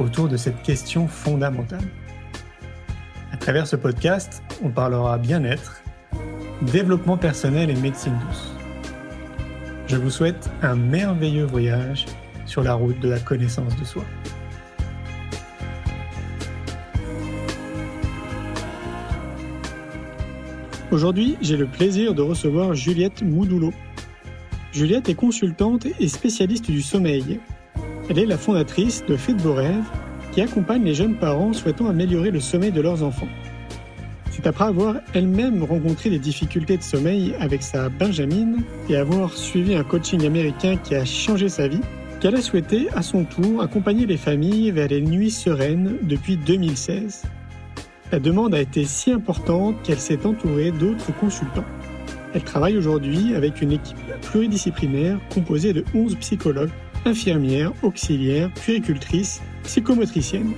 autour de cette question fondamentale. À travers ce podcast, on parlera bien-être, développement personnel et médecine douce. Je vous souhaite un merveilleux voyage sur la route de la connaissance de soi. Aujourd'hui, j'ai le plaisir de recevoir Juliette Moudoulot. Juliette est consultante et spécialiste du sommeil. Elle est la fondatrice de Fait de Beaux Rêves, qui accompagne les jeunes parents souhaitant améliorer le sommeil de leurs enfants. C'est après avoir elle-même rencontré des difficultés de sommeil avec sa Benjamine et avoir suivi un coaching américain qui a changé sa vie qu'elle a souhaité à son tour accompagner les familles vers les nuits sereines depuis 2016. La demande a été si importante qu'elle s'est entourée d'autres consultants. Elle travaille aujourd'hui avec une équipe pluridisciplinaire composée de 11 psychologues, infirmières, auxiliaires, puéricultrices, psychomotriciennes.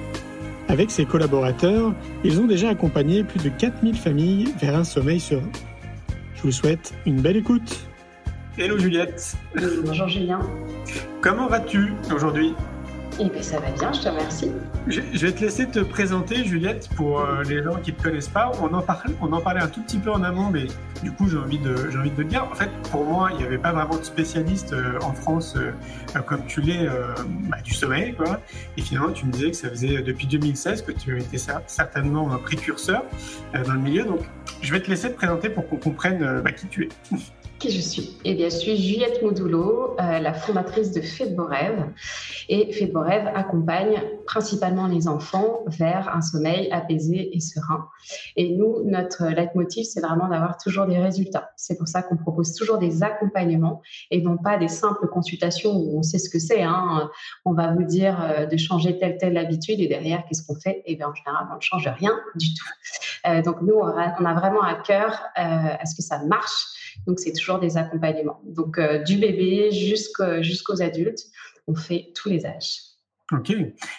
Avec ses collaborateurs, ils ont déjà accompagné plus de 4000 familles vers un sommeil serein. Je vous souhaite une belle écoute. Hello Juliette. bonjour Julien. Comment vas-tu aujourd'hui? Eh bien, ça va bien, je te remercie. Je, vais te laisser te présenter, Juliette, pour euh, les gens qui ne te connaissent pas. On en, parlait, on en parlait un tout petit peu en amont, mais du coup, j'ai envie, de, j'ai envie de te dire. En fait, pour moi, il n'y avait pas vraiment de spécialiste euh, en France euh, comme tu l'es bah, du sommeil. Quoi. Et finalement, tu me disais que ça faisait depuis 2016 que tu étais certainement un précurseur dans le milieu. Donc, je vais te laisser te présenter pour qu'on comprenne bah, qui tu es. Je suis Eh bien, je suis Juliette Modulo, euh, la fondatrice de Fait Beaux. Et Fait Beaux accompagne principalement les enfants vers un sommeil apaisé et serein. Et nous, notre leitmotiv, c'est vraiment d'avoir toujours des résultats. C'est pour ça qu'on propose toujours des accompagnements et non pas des simples consultations où on sait ce que c'est. Hein. On va vous dire euh, de changer telle telle habitude et derrière, qu'est-ce qu'on fait? Eh bien, en général, on ne change rien du tout. Euh, donc, nous, on a, vraiment à cœur à ce que ça marche donc, c'est toujours des accompagnements. Donc, euh, du bébé jusqu'aux adultes, on fait tous les âges. Ok.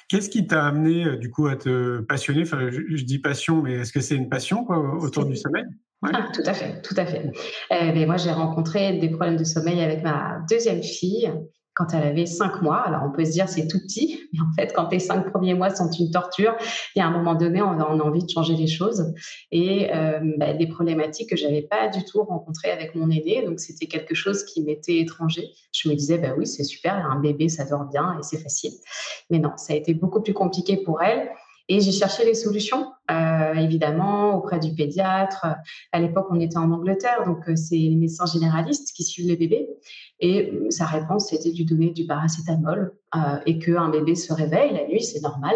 Qu'est-ce qui t'a amené euh, du coup à te passionner? Enfin, je, dis passion, mais est-ce que c'est une passion autour du sommeil? Ah, tout à fait, tout à fait. Euh, moi, j'ai rencontré des problèmes de sommeil avec ma deuxième fille quand elle avait cinq mois. Alors, on peut se dire c'est tout petit, mais en fait, quand tes cinq premiers mois sont une torture, il y a un moment donné, on a, envie de changer les choses. Et euh, bah, des problématiques que j'avais pas du tout rencontrées avec mon aîné, donc c'était quelque chose qui m'était étranger. Je me disais, bah oui, c'est super, un bébé, ça dort bien et c'est facile. Mais non, ça a été beaucoup plus compliqué pour elle. Et j'ai cherché les solutions, euh, évidemment, auprès du pédiatre. À l'époque, on était en Angleterre, donc euh, c'est les médecins généralistes qui suivent les bébés. Et euh, sa réponse, c'était de lui donner du paracétamol euh, et qu'un bébé se réveille la nuit, c'est normal.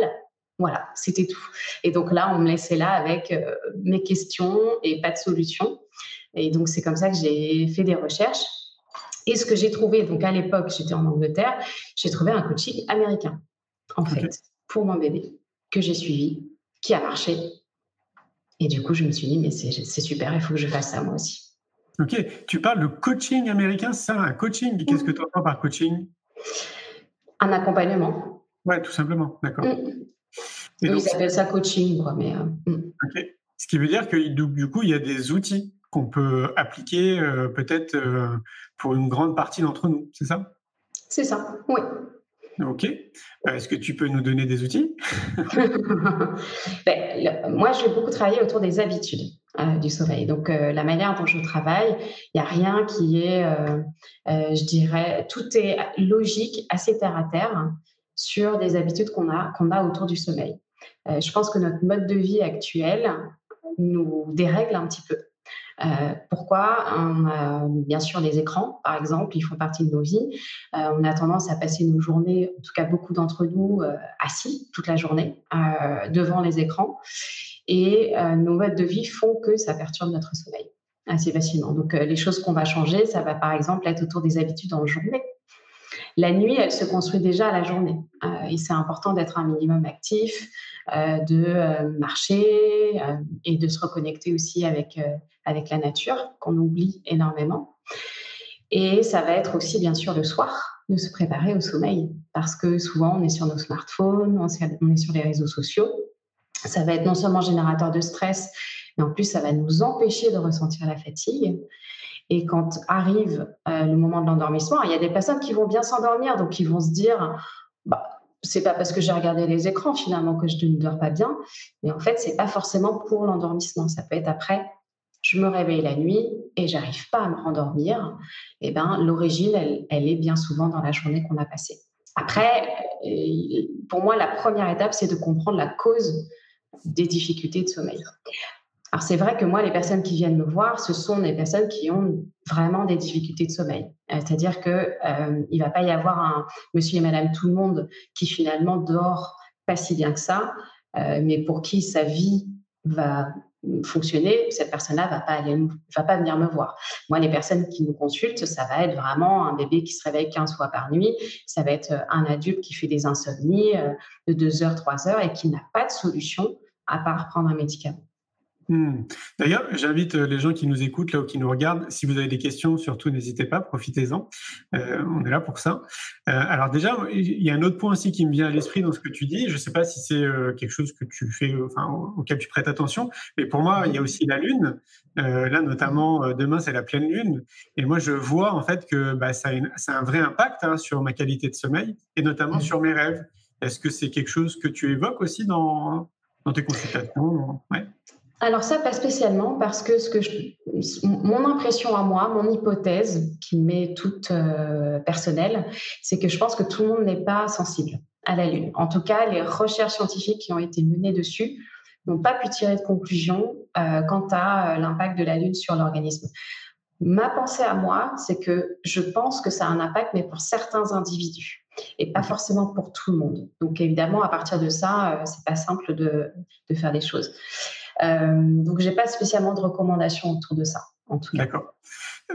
Voilà, c'était tout. Et donc là, on me laissait là avec mes questions et pas de solution. Et donc, c'est comme ça que j'ai fait des recherches. Et ce que j'ai trouvé, donc à l'époque, j'étais en Angleterre, j'ai trouvé un coaching américain, en fait, pour mon bébé que j'ai suivi, qui a marché. Et du coup, je me suis dit, mais c'est super, il faut que je fasse ça moi aussi. Ok, tu parles de coaching américain, c'est ça, un coaching. Qu'est-ce que tu entends par coaching? Un accompagnement. Ouais, tout simplement, d'accord. Mm. Ils appellent ça coaching, quoi, mais. Euh, mm. Ok. Ce qui veut dire que du coup, il y a des outils qu'on peut appliquer euh, peut-être euh, pour une grande partie d'entre nous, c'est ça? C'est ça, oui. Ok. Euh, est-ce que tu peux nous donner des outils? Ben, Moi, je vais beaucoup travailler autour des habitudes euh, du sommeil. Donc, euh, la manière dont je travaille, il n'y a rien qui est, je dirais, tout est logique, assez terre à terre sur des habitudes qu'on a, qu'on a autour du sommeil. je pense que notre mode de vie actuel nous dérègle un petit peu. Euh, pourquoi on a, Bien sûr, les écrans, par exemple, ils font partie de nos vies. Euh, on a tendance à passer nos journées, en tout cas beaucoup d'entre nous, euh, assis toute la journée devant les écrans. Et nos modes de vie font que ça perturbe notre sommeil assez facilement. Donc, les choses qu'on va changer, ça va par exemple être autour des habitudes en journée. La nuit, elle se construit déjà à la journée. et c'est important d'être un minimum actif, de marcher et de se reconnecter aussi avec, avec la nature, qu'on oublie énormément. Et ça va être aussi, bien sûr, le soir, de se préparer au sommeil, parce que souvent, on est sur nos smartphones, on est sur les réseaux sociaux. Ça va être non seulement générateur de stress, mais en plus, ça va nous empêcher de ressentir la fatigue. Et quand arrive euh, le moment de l'endormissement, il y a des personnes qui vont bien s'endormir, donc ils vont se dire, bah, c'est pas parce que j'ai regardé les écrans finalement que je ne dors pas bien, mais en fait, c'est pas forcément pour l'endormissement. Ça peut être après je me réveille la nuit et j'arrive pas à me rendormir, eh ben, l'origine, elle, est bien souvent dans la journée qu'on a passée. Après, euh, pour moi, la première étape, c'est de comprendre la cause des difficultés de sommeil. Alors, c'est vrai que moi, les personnes qui viennent me voir, ce sont des personnes qui ont vraiment des difficultés de sommeil. Euh, c'est-à-dire qu'il euh, ne va pas y avoir un monsieur et madame tout le monde qui finalement dort pas si bien que ça, mais pour qui sa vie va fonctionner, cette personne-là va pas aller, va pas venir me voir. Moi, les personnes qui nous consultent, ça va être vraiment un bébé qui se réveille 15 fois par nuit, ça va être un adulte qui fait des insomnies euh, de 2 heures, 3 heures et qui n'a pas de solution à part prendre un médicament. Hmm. D'ailleurs, j'invite euh, les gens qui nous écoutent là ou qui nous regardent, si vous avez des questions, surtout n'hésitez pas, profitez-en. Euh, on est là pour ça. Euh, alors déjà, il y a un autre point aussi qui me vient à l'esprit dans ce que tu dis. Je ne sais pas si c'est quelque chose que tu fais, enfin, auquel tu prêtes attention, mais pour moi, il y a aussi la lune. là, notamment, demain, c'est la pleine lune, et moi, je vois en fait que bah, ça, a un vrai impact hein, sur ma qualité de sommeil et notamment sur mes rêves. Est-ce que c'est quelque chose que tu évoques aussi dans, dans tes consultations? Ouais. Alors ça, pas spécialement, parce que, ce que mon impression à moi, mon hypothèse, qui m'est toute euh, personnelle, c'est que je pense que tout le monde n'est pas sensible à la Lune. En tout cas, les recherches scientifiques qui ont été menées dessus n'ont pas pu tirer de conclusion euh, quant à euh, l'impact de la Lune sur l'organisme. Ma pensée à moi, c'est que je pense que ça a un impact, mais pour certains individus et pas forcément pour tout le monde. Donc évidemment, à partir de ça, c'est pas simple de, de faire des choses. Euh, donc, j'ai pas spécialement de recommandations autour de ça. D'accord.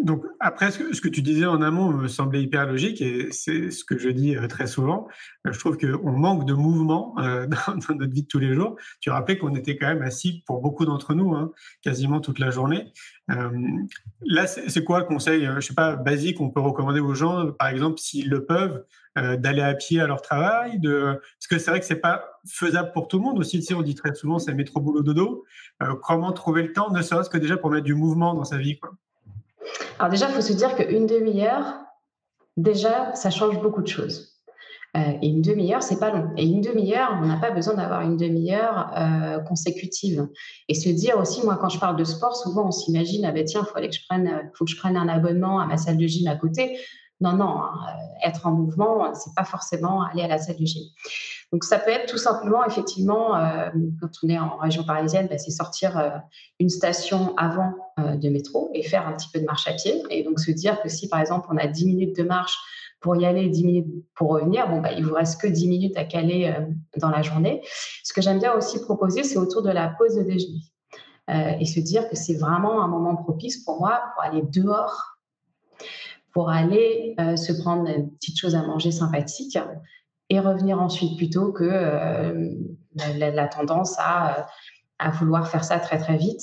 Donc après, ce que, tu disais en amont me semblait hyper logique et c'est ce que je dis euh, très souvent. Euh, je trouve qu'on manque de mouvement dans, notre vie de tous les jours. Tu rappelais qu'on était quand même assis pour beaucoup d'entre nous, hein, quasiment toute la journée. là, c'est quoi le conseil, je sais pas, basique, on peut recommander aux gens, par exemple, s'ils le peuvent, euh, d'aller à pied à leur travail. Parce que c'est vrai que c'est pas faisable pour tout le monde aussi. On dit très souvent c'est métro boulot dodo. Euh, comment trouver le temps, ne serait-ce que déjà pour mettre du mouvement dans sa vie quoi? Alors déjà, il faut se dire qu'une demi-heure, déjà, ça change beaucoup de choses. Euh, et une demi-heure, c'est pas long. Et une demi-heure, on n'a pas besoin d'avoir une demi-heure euh, consécutive. Et se dire aussi, moi, quand je parle de sport, souvent on s'imagine, ah ben tiens, faut que je prenne, faut que je prenne un abonnement à ma salle de gym à côté. Non, non, hein, euh, être en mouvement, c'est pas forcément aller à la salle de gym. Donc ça peut être tout simplement, effectivement, euh, quand on est en région parisienne, bah, c'est sortir euh, une station avant de métro et faire un petit peu de marche à pied. Et donc se dire que si, par exemple, on a 10 minutes de marche pour y aller, 10 minutes pour revenir, bon, bah, il vous reste que 10 minutes à caler dans la journée. Ce que j'aime bien aussi proposer, c'est autour de la pause de déjeuner. et se dire que c'est vraiment un moment propice pour moi pour aller dehors pour aller euh, se prendre une petite chose à manger sympathique et revenir ensuite plutôt que euh, la, tendance à, à, vouloir faire ça très très vite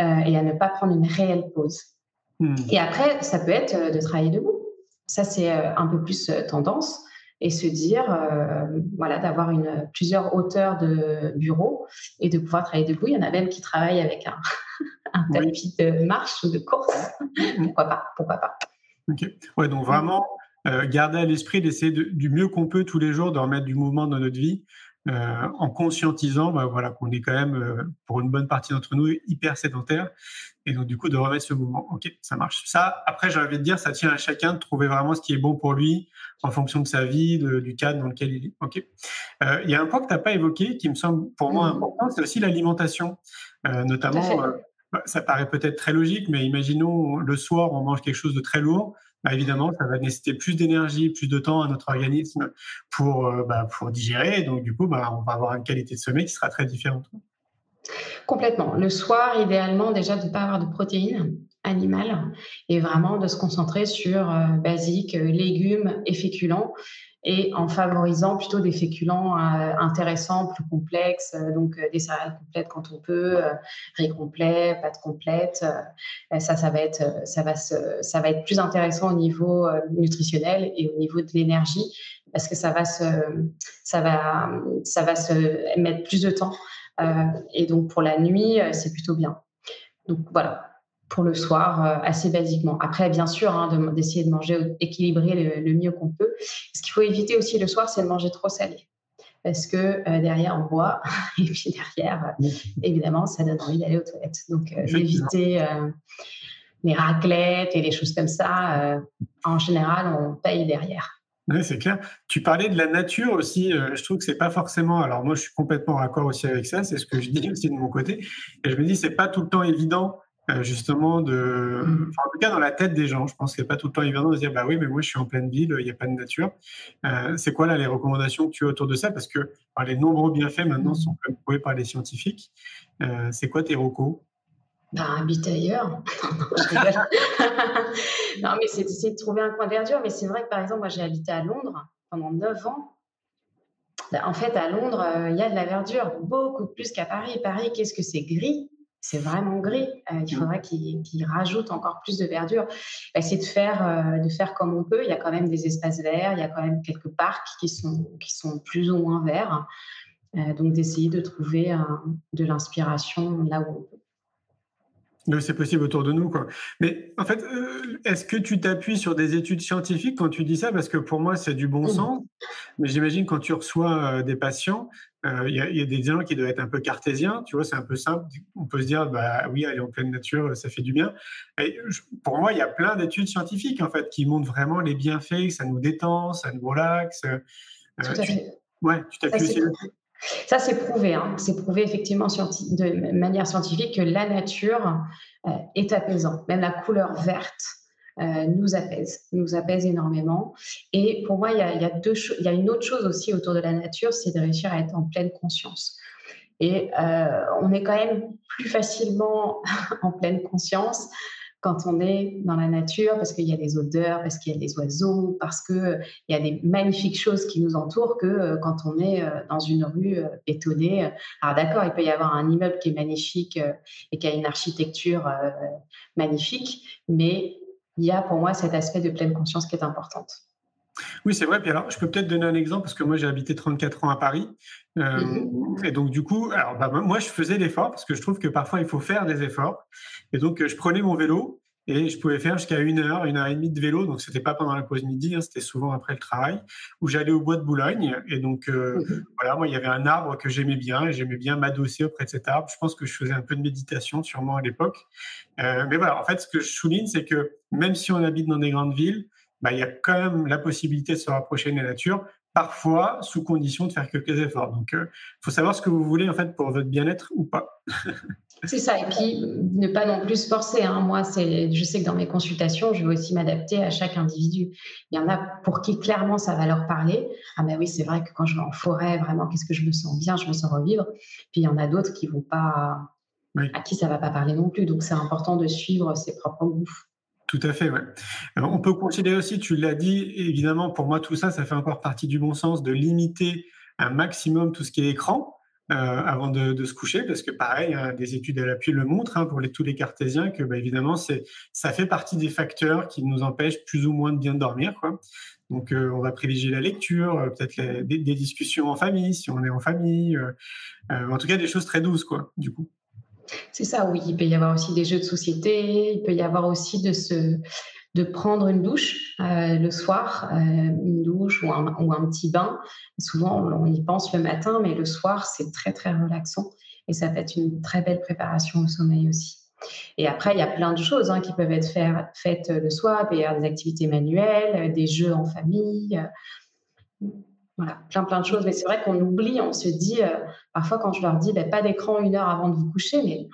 euh, et à ne pas prendre une réelle pause. Hmm. Et après, ça peut être de travailler debout. Ça, c'est un peu plus tendance et se dire, voilà, d'avoir une, plusieurs hauteurs de bureau et de pouvoir travailler debout. Il y en a même qui travaillent avec un, un tapis de marche ou de course. Pourquoi pas Pourquoi pas Ok. Ouais, donc vraiment, euh, garder à l'esprit d'essayer du mieux qu'on peut tous les jours de remettre du mouvement dans notre vie, euh, en conscientisant bah, voilà, qu'on est quand même, euh, pour une bonne partie d'entre nous, hyper sédentaire. Et donc, du coup, de remettre ce mouvement. OK, ça marche. Ça, après, j'ai envie de dire, ça tient à chacun de trouver vraiment ce qui est bon pour lui en fonction de sa vie, du cadre dans lequel il est. OK. Il y a un point que tu n'as pas évoqué qui me semble pour moi mmh. important, c'est aussi l'alimentation. notamment, bah, ça paraît peut-être très logique, mais imaginons le soir, on mange quelque chose de très lourd. Bah, évidemment, ça va nécessiter plus d'énergie, plus de temps à notre organisme pour, euh, bah, digérer. Donc, du coup, bah, on va avoir une qualité de sommeil qui sera très différente. Complètement. Le soir, idéalement, déjà de ne pas avoir de protéines animales et vraiment de se concentrer sur euh, basiques, euh, légumes et féculents et en favorisant plutôt des féculents euh, intéressants, plus complexes, donc des céréales complètes quand on peut, riz complet, pâtes complètes. ça, ça va être, ça va ça va être plus intéressant au niveau nutritionnel et au niveau de l'énergie parce que ça va se, ça va, ça va se mettre plus de temps. et donc pour la nuit, c'est plutôt bien. Donc voilà, pour le soir, euh, assez basiquement. Après, bien sûr, hein, d'essayer de, manger équilibré le, mieux qu'on peut. Ce qu'il faut éviter aussi le soir, c'est de manger trop salé. Parce que euh, derrière, on boit, et puis derrière, euh, évidemment, ça donne envie d'aller aux toilettes. Donc, éviter les raclettes et les choses comme ça. en général, on paye derrière. Oui, c'est clair. Tu parlais de la nature aussi. je trouve que c'est pas forcément. Alors moi, je suis complètement d'accord aussi avec ça. C'est ce que je dis aussi de mon côté. Et je me dis, c'est pas tout le temps évident euh, justement de, en tout cas dans la tête des gens, je pense qu'il a pas tout le temps évident de se dire bah oui mais moi je suis en pleine ville, il n'y a pas de nature. Euh, c'est quoi là les recommandations que tu as autour de ça? Parce que les nombreux bienfaits maintenant sont prouvés par les scientifiques. Euh, c'est quoi tes recos? Bah, habite ailleurs. non, mais c'est de trouver un coin de verdure. Mais c'est vrai que par exemple, moi j'ai habité à Londres pendant 9 ans. Bah, en fait, à Londres, il y a de la verdure, beaucoup plus qu'à Paris. Paris, qu'est-ce que c'est? Gris c'est vraiment gris. Euh, il mmh. faudrait qu'il rajoute encore plus de verdure. Bah, c'est de faire, euh, de faire comme on peut. Il y a quand même des espaces verts, il y a quand même quelques parcs qui sont, qui sont plus ou moins verts. Euh, donc d'essayer de trouver de l'inspiration là où on peut c'est possible autour de nous. Quoi. Mais en fait, est-ce que tu t'appuies sur des études scientifiques quand tu dis ça? Parce que pour moi, c'est du bon mmh. sens. Mais j'imagine quand tu reçois des patients, euh, il y, a des gens qui doivent être un peu cartésiens. Tu vois, c'est un peu simple. On peut se dire, bah oui, aller en pleine nature, ça fait du bien. Et pour moi, il y a plein d'études scientifiques en fait qui montrent vraiment les bienfaits, que ça nous détend, ça nous relaxe. Tout à fait. Ouais, tu t'appuies aussi ça, c'est prouvé. Hein. C'est prouvé effectivement de manière scientifique que la nature euh, est apaisante. Même la couleur verte euh, nous apaise, nous apaise énormément. Et pour moi, il y a, deux il y a une autre chose aussi autour de la nature, c'est de réussir à être en pleine conscience. Et euh, on est quand même plus facilement en pleine conscience quand on est dans la nature, parce qu'il y a des odeurs, parce qu'il y a des oiseaux, parce qu'il y a des magnifiques choses qui nous entourent, que euh, quand on est dans une rue bétonnée. Alors d'accord, il peut y avoir un immeuble qui est magnifique et qui a une architecture magnifique, mais il y a pour moi cet aspect de pleine conscience qui est importante. Oui, c'est vrai. Puis alors, je peux peut-être donner un exemple parce que moi, j'ai habité 34 ans à Paris. Mmh et donc, du coup, alors, bah, moi, je faisais l'effort parce que je trouve que parfois, il faut faire des efforts. Et donc, je prenais mon vélo et je pouvais faire jusqu'à une heure, une heure et demie de vélo. Donc, c'était pas pendant la pause midi, hein, c'était souvent après le travail, où j'allais au bois de Boulogne. Et donc, euh, mmh voilà, moi, il y avait un arbre que j'aimais bien et j'aimais bien m'adosser auprès de cet arbre. Je pense que je faisais un peu de méditation, sûrement à l'époque. Euh, mais voilà, en fait, ce que je souligne, c'est que même si on habite dans des grandes villes, bah, il y a quand même la possibilité de se rapprocher de la nature, parfois sous condition de faire quelques efforts. Donc, il euh, faut savoir ce que vous voulez en fait pour votre bien-être ou pas. c'est ça, et puis ne pas non plus se forcer. Hein. Moi, je sais que dans mes consultations, je vais aussi m'adapter à chaque individu. Il y en a pour qui clairement ça va leur parler. Ah ben oui, c'est vrai que quand je vais en forêt, vraiment, qu'est-ce que je me sens bien, je me sens revivre. Puis il y en a d'autres qui vont pas, à qui ça va pas parler non plus. Donc c'est important de suivre ses propres goûts. Tout à fait, ouais. on peut considérer aussi, tu l'as dit, évidemment, pour moi, tout ça, ça fait encore partie du bon sens de limiter un maximum tout ce qui est écran euh, avant de, se coucher, parce que pareil, hein, des études à l'appui le montrent hein, pour tous les cartésiens que, bah, évidemment, ça fait partie des facteurs qui nous empêchent plus ou moins de bien dormir. Donc, euh, on va privilégier la lecture, euh, peut-être des, des, discussions en famille, si on est en famille. en tout cas, des choses très douces, quoi, du coup. C'est ça, oui. Il peut y avoir aussi des jeux de société. Il peut y avoir aussi de se, de prendre une douche euh, le soir, euh, une douche ou un, petit bain. Souvent, on y pense le matin, mais le soir, c'est très, très relaxant. Et ça peut être une très belle préparation au sommeil aussi. Et après, il y a plein de choses hein, qui peuvent être faites le soir. Des activités manuelles, des jeux en famille. Voilà, plein plein de choses. Mais c'est vrai qu'on oublie, on se dit, euh, parfois quand je leur dis, bah, pas d'écran une heure avant de vous coucher, mais,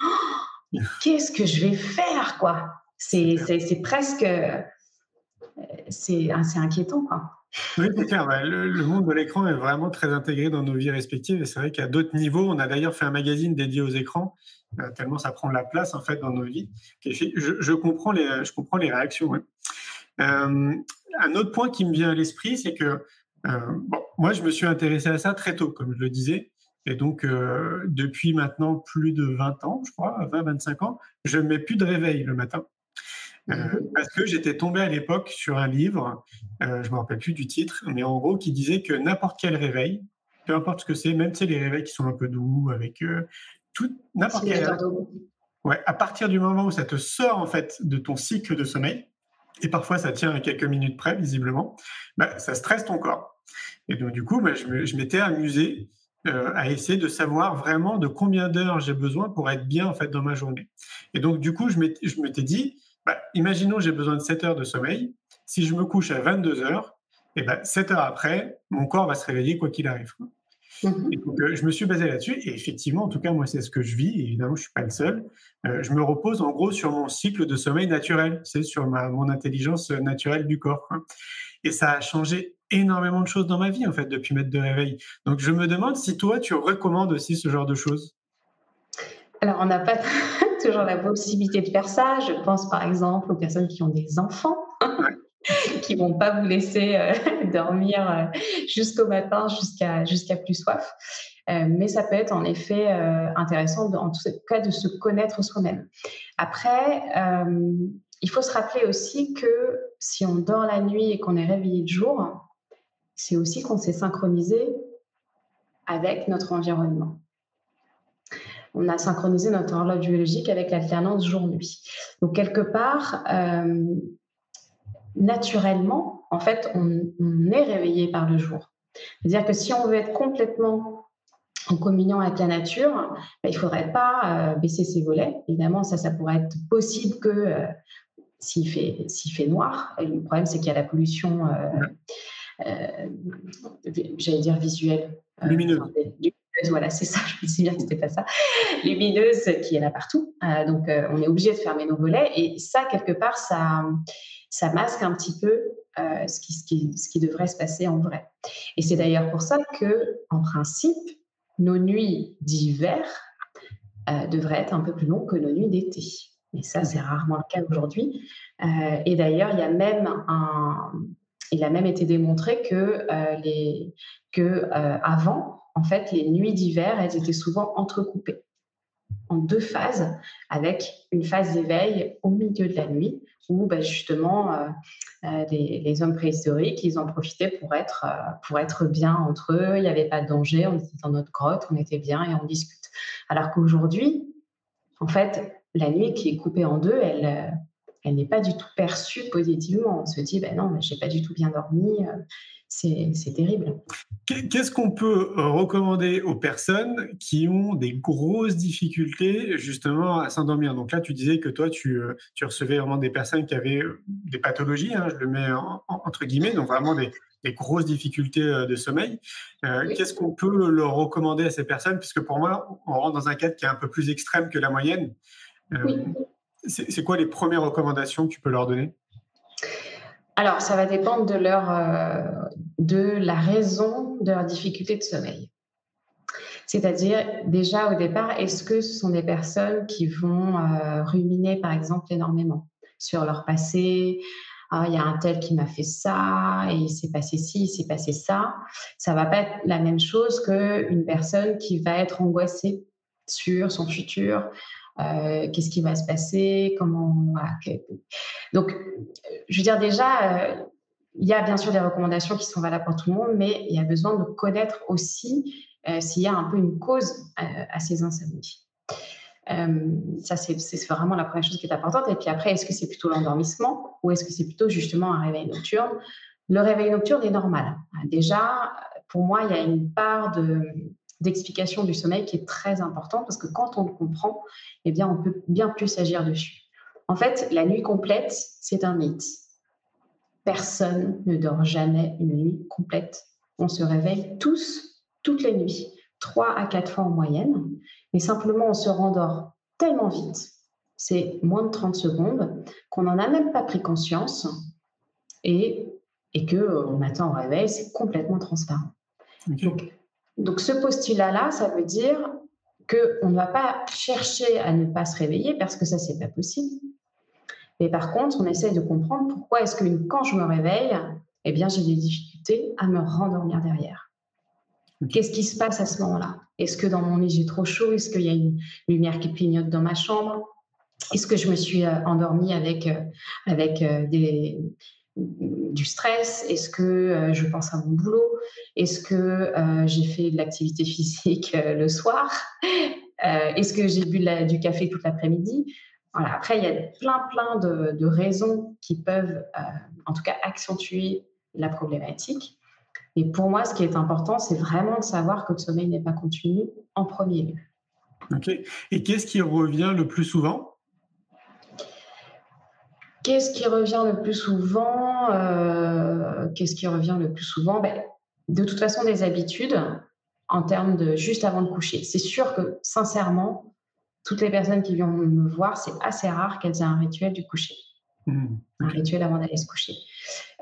mais qu'est-ce que je vais faire, quoi? C'est presque, euh, c'est assez inquiétant, quoi. Oui, c'est clair. le, monde de l'écran est vraiment très intégré dans nos vies respectives. Et c'est vrai qu'à d'autres niveaux, on a d'ailleurs fait un magazine dédié aux écrans, euh, tellement ça prend de la place en fait dans nos vies. Je, comprends, les, je comprends les réactions. Euh, un autre point qui me vient à l'esprit, c'est que bon, moi, je me suis intéressé à ça très tôt, comme je le disais. Et donc, depuis maintenant plus de 20 ans, je crois, 20-25 ans, je ne mets plus de réveil le matin. Euh, mhm. parce que j'étais tombé à l'époque sur un livre, euh, je ne me rappelle plus du titre, mais en gros qui disait que n'importe quel réveil, peu importe ce que c'est, même les réveils qui sont un peu doux, avec euh, tout, n'importe quel ouais, à partir du moment où ça te sort en fait de ton cycle de sommeil, et parfois ça tient à quelques minutes près visiblement, bah, ça stresse ton corps. Et donc du coup, bah, je m'étais amusé à essayer de savoir vraiment de combien d'heures j'ai besoin pour être bien en fait dans ma journée. Et donc du coup, je m'étais dit, bah, imaginons j'ai besoin de 7 heures de sommeil. Si je me couche à 22 heures, et ben 7 heures après, mon corps va se réveiller quoi qu'il arrive. Mhm. donc, euh, je me suis basé là-dessus et effectivement, en tout cas, moi, c'est ce que je vis. évidemment, je suis pas le seul. Euh, je me repose en gros sur mon cycle de sommeil naturel, c'est sur ma, mon intelligence naturelle du corps. Et ça a changé énormément de choses dans ma vie en fait depuis mettre de réveil. Donc, je me demande si toi, tu recommandes aussi ce genre de choses? Alors, on n'a pas toujours la possibilité de faire ça. Je pense par exemple aux personnes qui ont des enfants. qui vont pas vous laisser euh, dormir euh, jusqu'au matin, jusqu'à jusqu'à plus soif. Euh, mais ça peut être en effet intéressant, en tout cas, de se connaître soi-même. Après, il faut se rappeler aussi que si on dort la nuit et qu'on est réveillé de jour, c'est aussi qu'on s'est synchronisé avec notre environnement on a synchronisé notre horloge biologique avec l'alternance jour-nuit. Donc, quelque part, euh, naturellement, en fait, on, est réveillé par le jour. C'est-à-dire que si on veut être complètement en communion avec la nature, ben, il ne faudrait pas euh, baisser ses volets. Évidemment, ça, ça pourrait être possible que euh, s'il fait, fait noir. Et le problème, c'est qu'il y a la pollution, j'allais dire visuelle. Lumineuse voilà, c'est ça, je me souviens c'était pas ça, lumineuse qui est là partout. Euh, donc, euh, on est obligé de fermer nos volets et ça, quelque part, ça, ça masque un petit peu euh, ce, qui, ce, qui, ce, qui, devrait se passer en vrai. Et c'est d'ailleurs pour ça que, en principe, nos nuits d'hiver devraient être un peu plus longues que nos nuits d'été. Mais ça, c'est rarement le cas aujourd'hui. et d'ailleurs, il y a même un, il a même été démontré que les que avant en fait, les nuits d'hiver, elles étaient souvent entrecoupées en deux phases, avec une phase d'éveil au milieu de la nuit, où bah, justement euh, euh, les, hommes préhistoriques, ils en profitaient pour être, euh, pour être bien entre eux, il n'y avait pas de danger, on était dans notre grotte, on était bien et on discute. Alors qu'aujourd'hui, en fait, la nuit qui est coupée en deux, elle, n'est pas du tout perçue positivement. On se dit, ben non, mais j'ai pas du tout bien dormi, c'est terrible. Qu'est-ce qu'on peut euh, recommander aux personnes qui ont des grosses difficultés justement à s'endormir? Donc là, tu disais que toi, tu, euh, recevais vraiment des personnes qui avaient euh, des pathologies, hein, je le mets entre guillemets, donc vraiment des, grosses difficultés de sommeil. Qu'est-ce qu'on peut leur recommander à ces personnes? Puisque pour moi, on rentre dans un cadre qui est un peu plus extrême que la moyenne. C'est quoi les premières recommandations que tu peux leur donner? Alors, ça va dépendre de, leur, euh, de la raison de leur difficulté de sommeil. C'est-à-dire, déjà au départ, est-ce que ce sont des personnes qui vont euh, ruminer, par exemple, énormément sur leur passé ah, il y a un tel qui m'a fait ça, et il s'est passé ci, il s'est passé ça. Ça va pas être la même chose qu'une personne qui va être angoissée sur son futur, euh, qu'est-ce qui va se passer, comment. Donc, je veux dire déjà, euh, il y a bien sûr des recommandations qui sont valables pour tout le monde, mais il y a besoin de connaître aussi euh, s'il y a un peu une cause à ces insomnies. ça, c'est vraiment la première chose qui est importante. Et puis après, est-ce que c'est plutôt l'endormissement ou est-ce que c'est plutôt justement un réveil nocturne? Le réveil nocturne est normal. Déjà, pour moi, il y a une part de, d'explication du sommeil qui est très important parce que quand on le comprend, eh bien, on peut bien plus agir dessus. En fait, la nuit complète, c'est un mythe. Personne ne dort jamais une nuit complète. On se réveille tous, toutes les nuits, trois à quatre fois en moyenne, mais simplement on se rendort tellement vite, c'est moins de 30 secondes, qu'on n'en a même pas pris conscience et et que au matin au réveil, c'est complètement transparent. Donc, donc, ce postulat-là, ça veut dire qu'on ne va pas chercher à ne pas se réveiller parce que ça, c'est pas possible. Mais par contre, on essaye de comprendre pourquoi est-ce que quand je me réveille, eh bien, j'ai des difficultés à me rendormir derrière. Qu'est-ce qui se passe à ce moment-là? Est-ce que dans mon lit, j'ai trop chaud? Est-ce qu'il y a une lumière qui clignote dans ma chambre? Est-ce que je me suis euh, endormie avec, euh, avec euh, des, du stress Est-ce que je pense à mon boulot Est-ce que j'ai fait de l'activité physique le soir Est-ce que j'ai bu du café toute l'après-midi? Voilà. Après, il y a plein, plein de, raisons qui peuvent, en tout cas, accentuer la problématique. Et pour moi, ce qui est important, c'est vraiment de savoir que le sommeil n'est pas continu en premier lieu. Ok. Et qu'est-ce qui revient le plus souvent? Qu'est-ce qui revient le plus souvent euh, Qu'est-ce qui revient le plus souvent? Ben, De toute façon, des habitudes en termes de juste avant de coucher. C'est sûr que, sincèrement, toutes les personnes qui viennent me voir, c'est assez rare qu'elles aient un rituel du coucher. Mmh. Un rituel avant d'aller se coucher.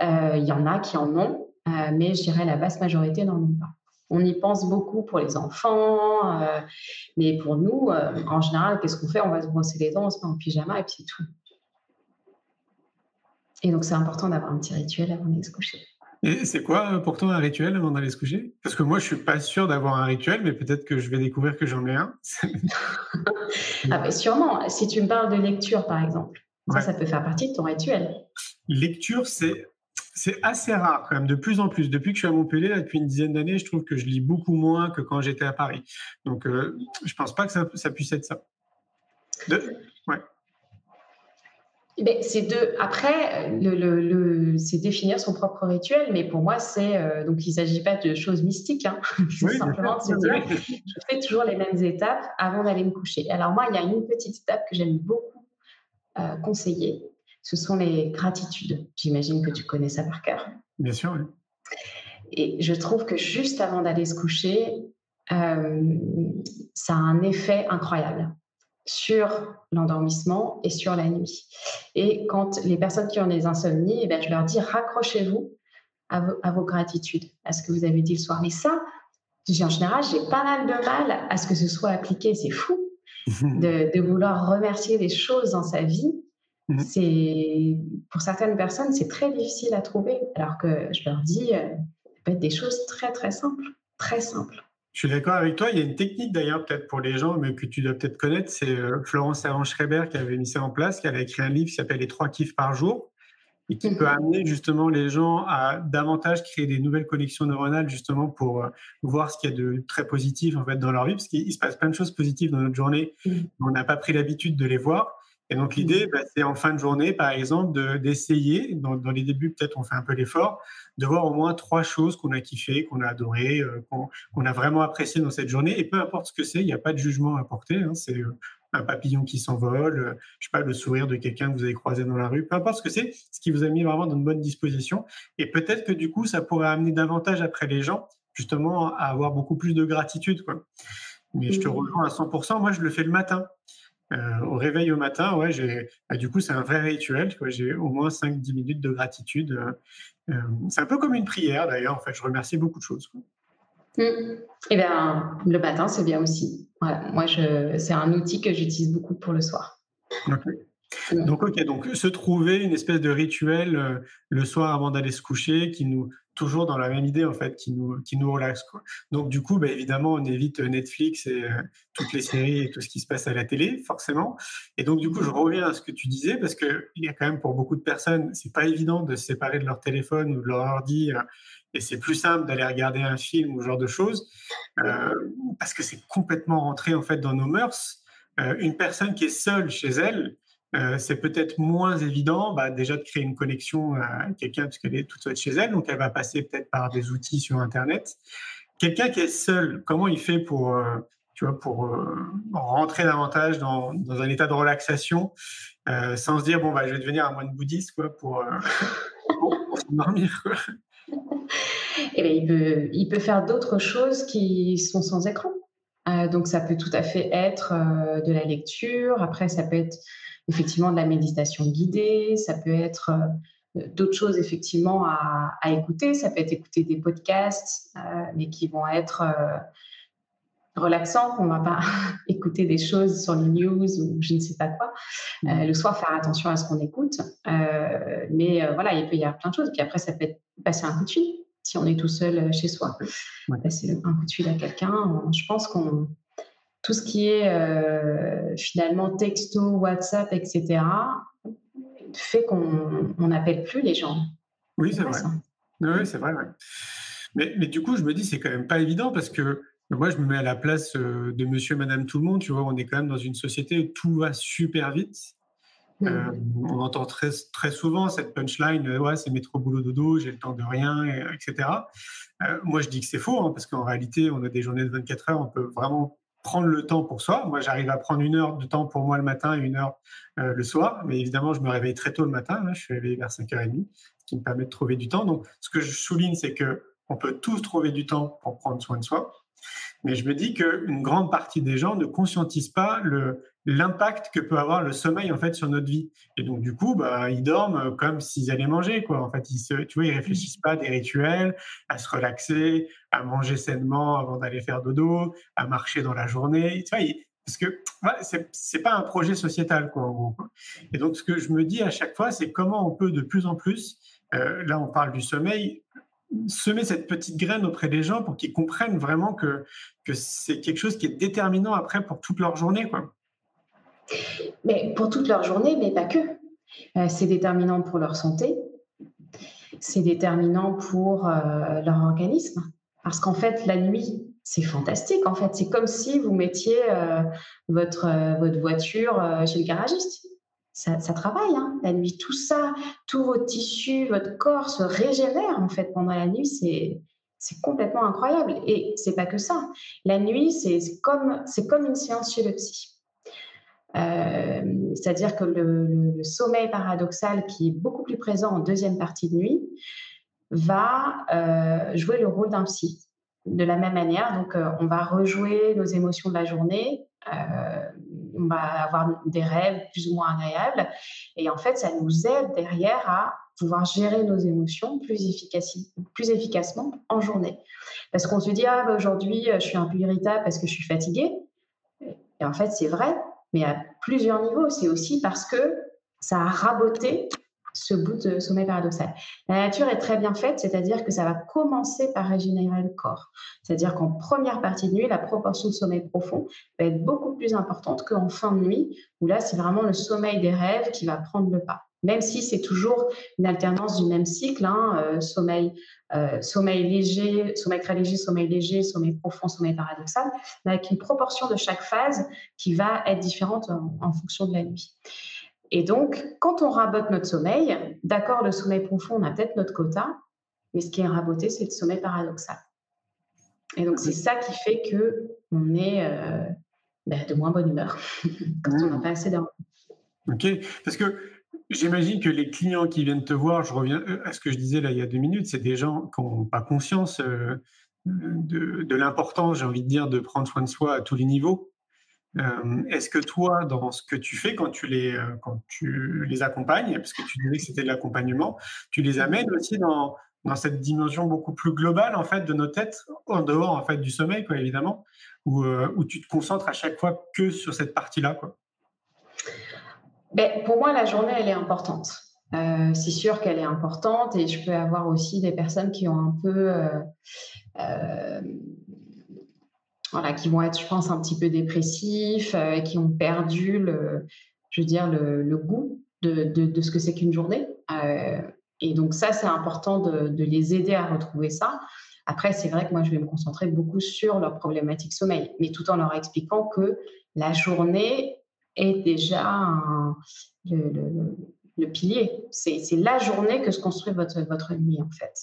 Euh, il y en a qui en ont, euh, mais je dirais la vaste majorité n'en ont pas. On y pense beaucoup pour les enfants, euh, mais pour nous, en général, qu'est-ce qu'on fait? On va se brosser les dents, on se met en pyjama et puis c'est tout. Et donc, c'est important d'avoir un petit rituel avant d'aller se coucher. Et c'est quoi pour toi un rituel avant d'aller se coucher? Parce que moi, je suis pas sûr d'avoir un rituel, mais peut-être que je vais découvrir que j'en ai un. ah ben sûrement. Si tu me parles de lecture, par exemple, ça, ça peut faire partie de ton rituel. Lecture, c'est c'est assez rare quand même, de plus en plus. Depuis que je suis à Montpellier, depuis une dizaine d'années, je trouve que je lis beaucoup moins que quand j'étais à Paris. Donc, euh, je pense pas que ça, ça puisse être ça. De... Ouais. Eh ben, c'est de après le, le, c'est définir son propre rituel, mais pour moi c'est euh, donc il ne s'agit pas de choses mystiques, hein. c'est simplement de se dire je fais toujours les mêmes étapes avant d'aller me coucher. Alors moi il y a une petite étape que j'aime beaucoup euh, conseiller, ce sont les gratitudes. J'imagine que tu connais ça par cœur. Bien sûr. Oui. Et je trouve que juste avant d'aller se coucher, euh, ça a un effet incroyable sur l'endormissement et sur la nuit. Et quand les personnes qui ont des insomnies, eh bien, je leur dis raccrochez-vous à, vos, gratitudes, à ce que vous avez dit le soir. Mais ça, en général, j'ai pas mal de mal à ce que ce soit appliqué. C'est fou de, vouloir remercier des choses dans sa vie. Mhm. C'est pour certaines personnes, c'est très difficile à trouver. Alors que je leur dis, euh, ça peut être des choses très très simples, très simples. Je suis d'accord avec toi. Il y a une technique d'ailleurs, peut-être pour les gens, mais que tu dois peut-être connaître. C'est euh, Florence Servan-Schreiber qui avait mis ça en place, qui avait écrit un livre qui s'appelle Les trois kiffs par jour et qui peut amener justement les gens à davantage créer des nouvelles connexions neuronales justement pour euh, voir ce qu'il y a de très positif en fait dans leur vie, parce qu'il se passe plein de choses positives dans notre journée, mhm. on n'a pas pris l'habitude de les voir. Et donc l'idée, mmh. bah, c'est en fin de journée, par exemple, d'essayer, dans, dans, les débuts peut-être on fait un peu l'effort, de voir au moins trois choses qu'on a kiffé, qu'on a adoré, euh, qu'on a vraiment apprécié dans cette journée. Et peu importe ce que c'est, il n'y a pas de jugement à porter. Hein, c'est euh, un papillon qui s'envole, euh, je sais pas, le sourire de quelqu'un que vous avez croisé dans la rue, peu importe ce que c'est, ce qui vous a mis vraiment dans une bonne disposition. Et peut-être que du coup, ça pourrait amener davantage après les gens, justement, à avoir beaucoup plus de gratitude. Quoi. Mais je te mmh. rejoins à 100%. Moi, je le fais le matin. Euh, au réveil au matin, ouais, j'ai, bah, du coup, c'est un vrai rituel. J'ai au moins 5-10 minutes de gratitude. Euh, c'est un peu comme une prière, d'ailleurs. En fait, je remercie beaucoup de choses. Mmh. Eh bien, le matin, c'est bien aussi. Moi, c'est un outil que j'utilise beaucoup pour le soir. Donc, ok, donc se trouver une espèce de rituel le soir avant d'aller se coucher qui nous toujours dans la même idée en fait qui nous qui nous relaxe quoi. Donc du coup bah, évidemment on évite Netflix et euh, toutes les séries et tout ce qui se passe à la télé forcément. Et donc du coup je reviens à ce que tu disais parce que il y a quand même pour beaucoup de personnes c'est pas évident de se séparer de leur téléphone ou de leur ordi euh, et c'est plus simple d'aller regarder un film ou ce genre de choses euh, parce que c'est complètement rentré en fait dans nos mœurs. une personne qui est seule chez elle euh, c'est peut-être moins évident bah, déjà de créer une connexion à quelqu'un parce qu'elle est toute seule chez elle, donc elle va passer peut-être par des outils sur Internet. Quelqu'un qui est seul, comment il fait pour, euh, tu vois, pour euh, rentrer davantage dans, un état de relaxation sans se dire bon bah je vais devenir un moine bouddhiste quoi pour, pour, s'endormir eh peut, il peut faire d'autres choses qui sont sans écran. Donc ça peut tout à fait être de la lecture. Après ça peut être effectivement de la méditation guidée, ça peut être d'autres choses effectivement à, écouter. Ça peut être écouter des podcasts, mais qui vont être relaxants. On ne va pas écouter des choses sur les news ou je ne sais pas quoi. Mmh. le soir, faire attention à ce qu'on écoute. mais voilà, il peut y avoir plein de choses. Puis après, ça peut être passer un coup de fil si on est tout seul chez soi. Passer un coup de fil à quelqu'un. Je pense qu'on tout ce qui est euh, finalement texto, WhatsApp, etc., fait qu'on n'appelle plus les gens. Oui, c'est vrai. Oui, c'est vrai. Mais, mais, du coup, je me dis, c'est quand même pas évident parce que moi, je me mets à la place euh, de monsieur, madame, tout le monde. Tu vois, on est quand même dans une société où tout va super vite. Euh, on entend très, très souvent cette punchline ouais, c'est métro, boulot, dodo, j'ai le temps de rien, etc. moi, je dis que c'est faux hein, parce qu'en réalité, on a des journées de 24 heures, on peut vraiment prendre le temps pour soi. Moi, j'arrive à prendre une heure de temps pour moi le matin et une heure euh, le soir. Mais évidemment, je me réveille très tôt le matin. je suis réveillé vers 5h30, ce qui me permet de trouver du temps. Donc, ce que je souligne, c'est que on peut tous trouver du temps pour prendre soin de soi. Mais je me dis qu'une grande partie des gens ne conscientisent pas l'impact que peut avoir le sommeil en fait sur notre vie. Et donc du coup, bah, ils dorment comme s'ils allaient manger. En fait, ils se, réfléchissent pas à des rituels, à se relaxer, à manger sainement avant d'aller faire dodo, à marcher dans la journée. Tu vois, parce que c'est pas un projet sociétal Et donc ce que je me dis à chaque fois, c'est comment on peut de plus en plus, euh, là on parle du sommeil, semer cette petite graine auprès des gens pour qu'ils comprennent vraiment que, que c'est quelque chose qui est déterminant après pour toute leur journée. Quoi. Mais pour toute leur journée, mais pas que. Euh, c'est déterminant pour leur santé, c'est déterminant pour euh, leur organisme. Parce qu'en fait, la nuit, c'est fantastique. En fait, c'est comme si vous mettiez euh, votre, votre voiture chez le garagiste. Ça, travaille, hein, la nuit. Tout ça, tous vos tissus, votre corps se régénère en fait pendant la nuit. C'est c'est complètement incroyable. Et c'est pas que ça. La nuit, c'est comme, comme une séance chez le psy. Euh, c'est-à-dire que le, sommeil paradoxal, qui est beaucoup plus présent en deuxième partie de nuit, va euh, jouer le rôle d'un psy. De la même manière, donc euh, on va rejouer nos émotions de la journée, on va avoir des rêves plus ou moins agréables, et en fait, ça nous aide derrière à pouvoir gérer nos émotions plus, efficacement en journée. Parce qu'on se dit, ah, bah, aujourd'hui, je suis un peu irritable parce que je suis fatiguée. Et en fait, c'est vrai, mais à plusieurs niveaux. C'est aussi parce que ça a raboté ce bout de sommeil paradoxal. La nature est très bien faite, c'est-à-dire que ça va commencer par régénérer le corps. C'est-à-dire qu'en première partie de nuit, la proportion de sommeil profond va être beaucoup plus importante qu'en fin de nuit, où là, c'est vraiment le sommeil des rêves qui va prendre le pas même si c'est toujours une alternance du même cycle, hein, euh, euh, sommeil léger, sommeil très léger, sommeil léger, sommeil profond, sommeil paradoxal, avec une proportion de chaque phase qui va être différente en, fonction de la nuit. Et donc, quand on rabote notre sommeil, d'accord, le sommeil profond, on a peut-être notre quota, mais ce qui est raboté, c'est le sommeil paradoxal. Et donc, c'est ça qui fait que on est euh, ben, de moins bonne humeur quand on n'a pas assez d'heures. Ok, parce que J'imagine que les clients qui viennent te voir, je reviens euh, à ce que je disais là il y a deux minutes, c'est des gens qui n'ont pas conscience euh, de, l'importance, j'ai envie de dire, de prendre soin de soi à tous les niveaux. Euh, est-ce que toi, dans ce que tu fais quand tu les, quand tu les accompagnes, parce que tu disais que c'était de l'accompagnement, tu les amènes aussi dans, dans cette dimension beaucoup plus globale en fait de nos têtes, en dehors en fait du sommeil, évidemment, où, où tu te concentres à chaque fois que sur cette partie-là. Ben, pour moi, la journée, elle est importante. Euh, c'est sûr qu'elle est importante et je peux avoir aussi des personnes qui ont un peu, euh, euh, voilà, qui vont être, je pense, un petit peu dépressifs, et qui ont perdu le, je veux dire, le, goût de, de, ce que c'est qu'une journée. et donc ça, c'est important de, de, les aider à retrouver ça. Après, c'est vrai que moi, je vais me concentrer beaucoup sur leur problématique sommeil, mais tout en leur expliquant que la journée, est déjà le, pilier. C'est la journée que se construit votre, votre nuit, en fait.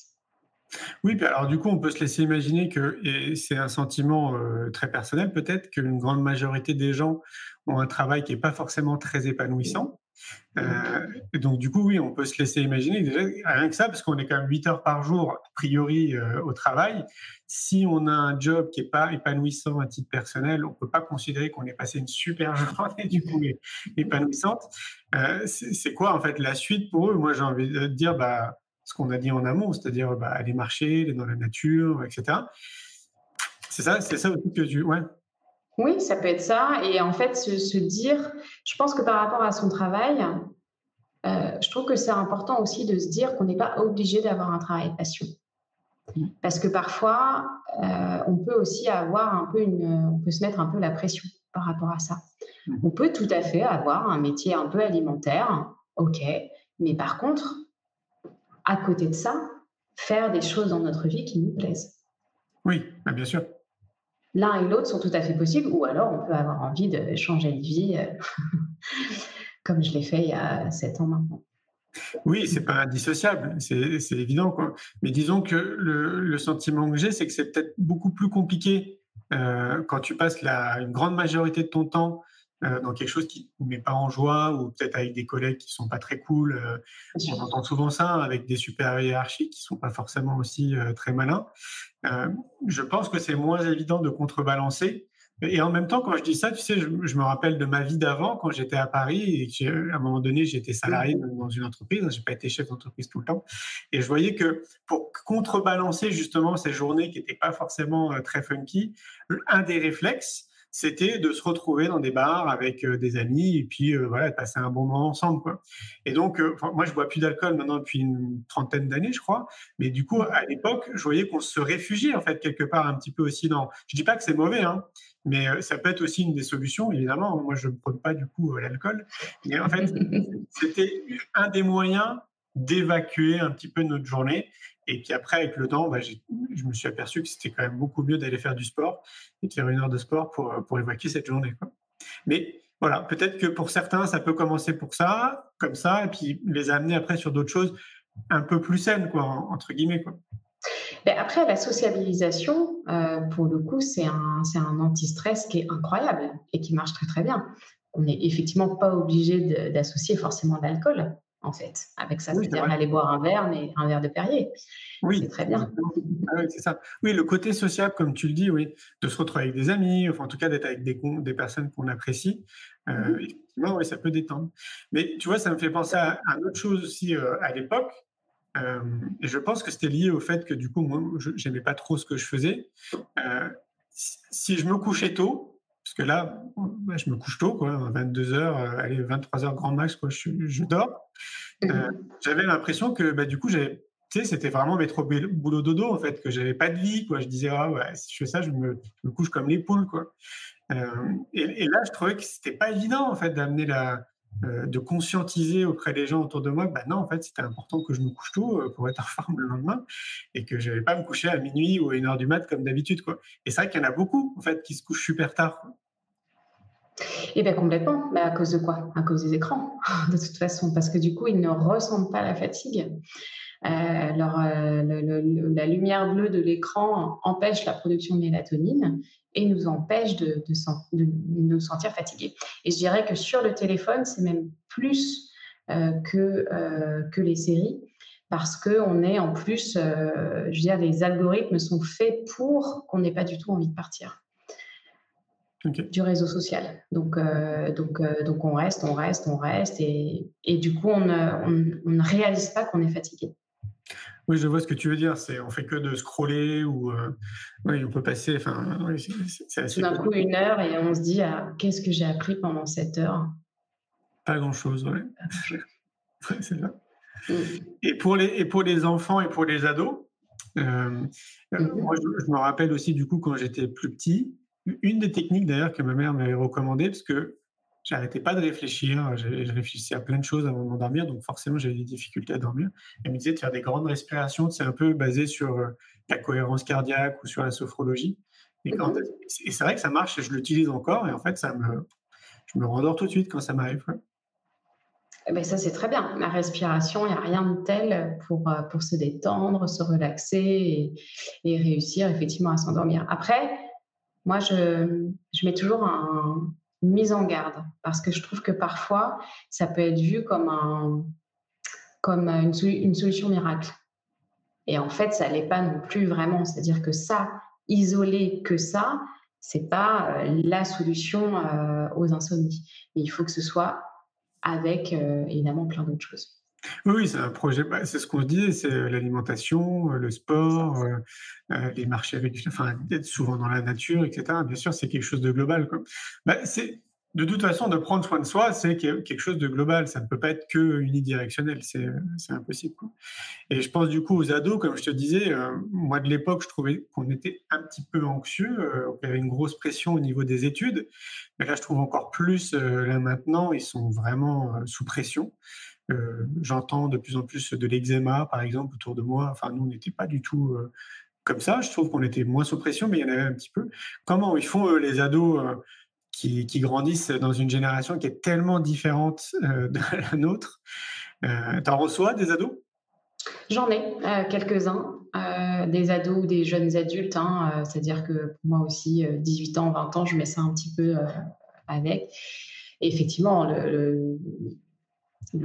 Oui, alors du coup, on peut se laisser imaginer que, c'est un sentiment euh, très personnel peut-être, qu'une grande majorité des gens ont un travail qui n'est pas forcément très épanouissant. Euh, donc, du coup, oui, on peut se laisser imaginer déjà, rien que ça, parce qu'on est quand même 8 heures par jour, a priori, euh, au travail. Si on a un job qui n'est pas épanouissant à titre personnel, on ne peut pas considérer qu'on ait passé une super journée, du coup, épanouissante. C'est quoi, en fait, la suite pour eux? Moi, j'ai envie de dire bah, ce qu'on a dit en amont, c'est-à-dire bah, aller marcher, aller dans la nature, etc. C'est ça, c'est ça aussi que tu. Ouais. Oui, ça peut être ça. Et en fait, se, dire, je pense que par rapport à son travail, euh, je trouve que c'est important aussi de se dire qu'on n'est pas obligé d'avoir un travail de passion. Parce que parfois, euh, on peut aussi avoir un peu une, on peut se mettre un peu la pression par rapport à ça. On peut tout à fait avoir un métier un peu alimentaire, ok, mais par contre, à côté de ça, faire des choses dans notre vie qui nous plaisent. Oui, bah, bien sûr l'un et l'autre sont tout à fait possibles, ou alors on peut avoir envie de changer de vie, euh, comme je l'ai fait il y a sept ans maintenant. Oui, c'est pas indissociable, c'est évident. Quoi. Mais disons que le, sentiment que j'ai, c'est que c'est peut-être beaucoup plus compliqué euh, quand tu passes la, une grande majorité de ton temps euh, dans quelque chose qui ne met pas en joie ou peut-être avec des collègues qui sont pas très cool. Euh, on entend souvent ça avec des super hiérarchiques qui sont pas forcément aussi euh, très malins. je pense que c'est moins évident de contrebalancer. Et en même temps, quand je dis ça, tu sais, je, me rappelle de ma vie d'avant quand j'étais à Paris et qu'à un moment donné, j'étais salarié dans une entreprise. J'ai pas été chef d'entreprise tout le temps. Et je voyais que pour contrebalancer justement ces journées qui n'étaient pas forcément très funky, un des réflexes, c'était de se retrouver dans des bars avec euh, des amis et puis euh, voilà, de passer un bon moment ensemble. Quoi. Et donc, euh, moi, je bois plus d'alcool maintenant depuis une trentaine d'années, je crois. Mais du coup, à l'époque, je voyais qu'on se réfugiait en fait quelque part un petit peu aussi dans. Je dis pas que c'est mauvais, hein, mais ça peut être aussi une des solutions. Évidemment, moi, je ne prône pas du coup l'alcool, mais en fait, c'était un des moyens d'évacuer un petit peu notre journée. Et puis après, avec le temps, bah, je me suis aperçu que c'était quand même beaucoup mieux d'aller faire du sport et de faire une heure de sport pour, pour évacuer cette journée. Mais voilà, peut-être que pour certains, ça peut commencer pour ça, comme ça, et puis les amener après sur d'autres choses un peu plus saines, quoi, entre guillemets. Quoi. Mais après, la sociabilisation, euh, pour le coup, c'est un, c'est un anti-stress qui est incroyable et qui marche très très bien. On n'est effectivement pas obligé d'associer forcément l'alcool en fait. Avec ça, oui, c'est-à-dire aller boire un verre, mais un verre de Perrier. Oui, c'est très bien. Ah oui, c'est ça. Oui, le côté social, comme tu le dis, oui, de se retrouver avec des amis, enfin, en tout cas d'être avec des, des personnes qu'on apprécie. Euh, mhm. effectivement, oui, ça peut détendre. Mais tu vois, ça me fait penser à, une autre chose aussi euh, à l'époque. Euh, et je pense que c'était lié au fait que du coup, moi, je n'aimais pas trop ce que je faisais. si je me couchais tôt, parce que là, bah, je me couche tôt, quoi, 22 heures, euh, allez, 23 heures grand max, quoi, je, dors. Euh, mhm. j'avais l'impression que, bah, du coup, j'avais, c'était vraiment métro boulot dodo, en fait, que j'avais pas de vie, quoi. Je disais, ah, ouais, si je fais ça, je me, me couche comme les poules, quoi. Euh, et, et, là, je trouvais que c'était pas évident, en fait, d'amener la, euh, de conscientiser auprès des gens autour de moi bah non, en fait, c'était important que je me couche tôt euh, pour être en forme le lendemain et que je n'allais pas me coucher à minuit ou à une heure du mat comme d'habitude. Quoi. Et c'est vrai qu'il y en a beaucoup en fait, qui se couchent super tard. Et eh bien complètement, mais à cause de quoi? À cause des écrans, de toute façon, parce que du coup, ils ne ressentent pas la fatigue. Euh, euh la lumière bleue de l'écran empêche la production de mélatonine et nous empêche de, de, nous sentir fatigués. Et je dirais que sur le téléphone, c'est même plus euh, que, euh, que les séries, parce qu'on est en plus, je veux dire, les algorithmes sont faits pour qu'on n'ait pas du tout envie de partir. du réseau social. Donc, donc, donc on reste, on reste, on reste, et, et du coup, on ne réalise pas qu'on est fatigué. Oui, je vois ce que tu veux dire. C'est on fait que de scroller ou euh, oui, on peut passer. Enfin, c'est assez. D'un coup, une heure et on se dit ah, qu'est-ce que j'ai appris pendant cette heure? Pas grand chose, ouais. c'est ça. Mm. Et pour les et pour les enfants et pour les ados, euh, euh, mm-hmm. moi je, me rappelle aussi du coup quand j'étais plus petit, une des techniques d'ailleurs que ma mère m'avait recommandé parce que J'arrêtais pas de réfléchir. Je, réfléchissais à plein de choses avant de m'endormir, donc forcément j'avais des difficultés à dormir. Elle me disait de faire des grandes respirations, c'est un peu basé sur euh, la cohérence cardiaque ou sur la sophrologie. Et, mhm. c'est vrai que ça marche, je l'utilise encore, et en fait ça me, je me rendors tout de suite quand ça m'arrive. Eh ben ça, c'est très bien. La respiration, il n'y a rien de tel pour, euh, pour se détendre, se relaxer et, et réussir effectivement à s'endormir. Après, moi, je, je mets toujours un, mise en garde parce que je trouve que parfois, ça peut être vu comme, un, comme une, solution miracle. Et en fait, ça l'est pas non plus vraiment. C'est-à-dire que ça, isolé que ça, c'est pas euh, la solution euh, aux insomnies. il faut que ce soit avec euh, évidemment plein d'autres choses. Oui, c'est un projet. Bah, c'est ce qu'on disait, c'est l'alimentation, le sport, les marchés avec, enfin, être souvent dans la nature, etc. Bien sûr, c'est quelque chose de global. Quoi. Bah, c'est de toute façon, de prendre soin de soi, c'est quelque chose de global. Ça ne peut pas être que unidirectionnel. C'est, impossible. Et je pense du coup aux ados, comme je te disais, euh, moi de l'époque, je trouvais qu'on était un petit peu anxieux. Euh, il y avait une grosse pression au niveau des études. Mais là, je trouve encore plus, euh, là maintenant, ils sont vraiment sous pression. J'entends de plus en plus de l'eczéma, par exemple, autour de moi. Enfin, nous, on n'était pas du tout comme ça. Je trouve qu'on était moins sous pression, mais il y en avait un petit peu. Comment ils font, les ados qui, grandissent dans une génération qui est tellement différente euh, de la nôtre? Euh, T'en reçois des ados? J'en ai euh, quelques-uns, euh, des ados ou des jeunes adultes. Hein, c'est-à-dire que pour moi aussi, 18 ans, 20 ans, je mets ça un petit peu avec. Effectivement, le,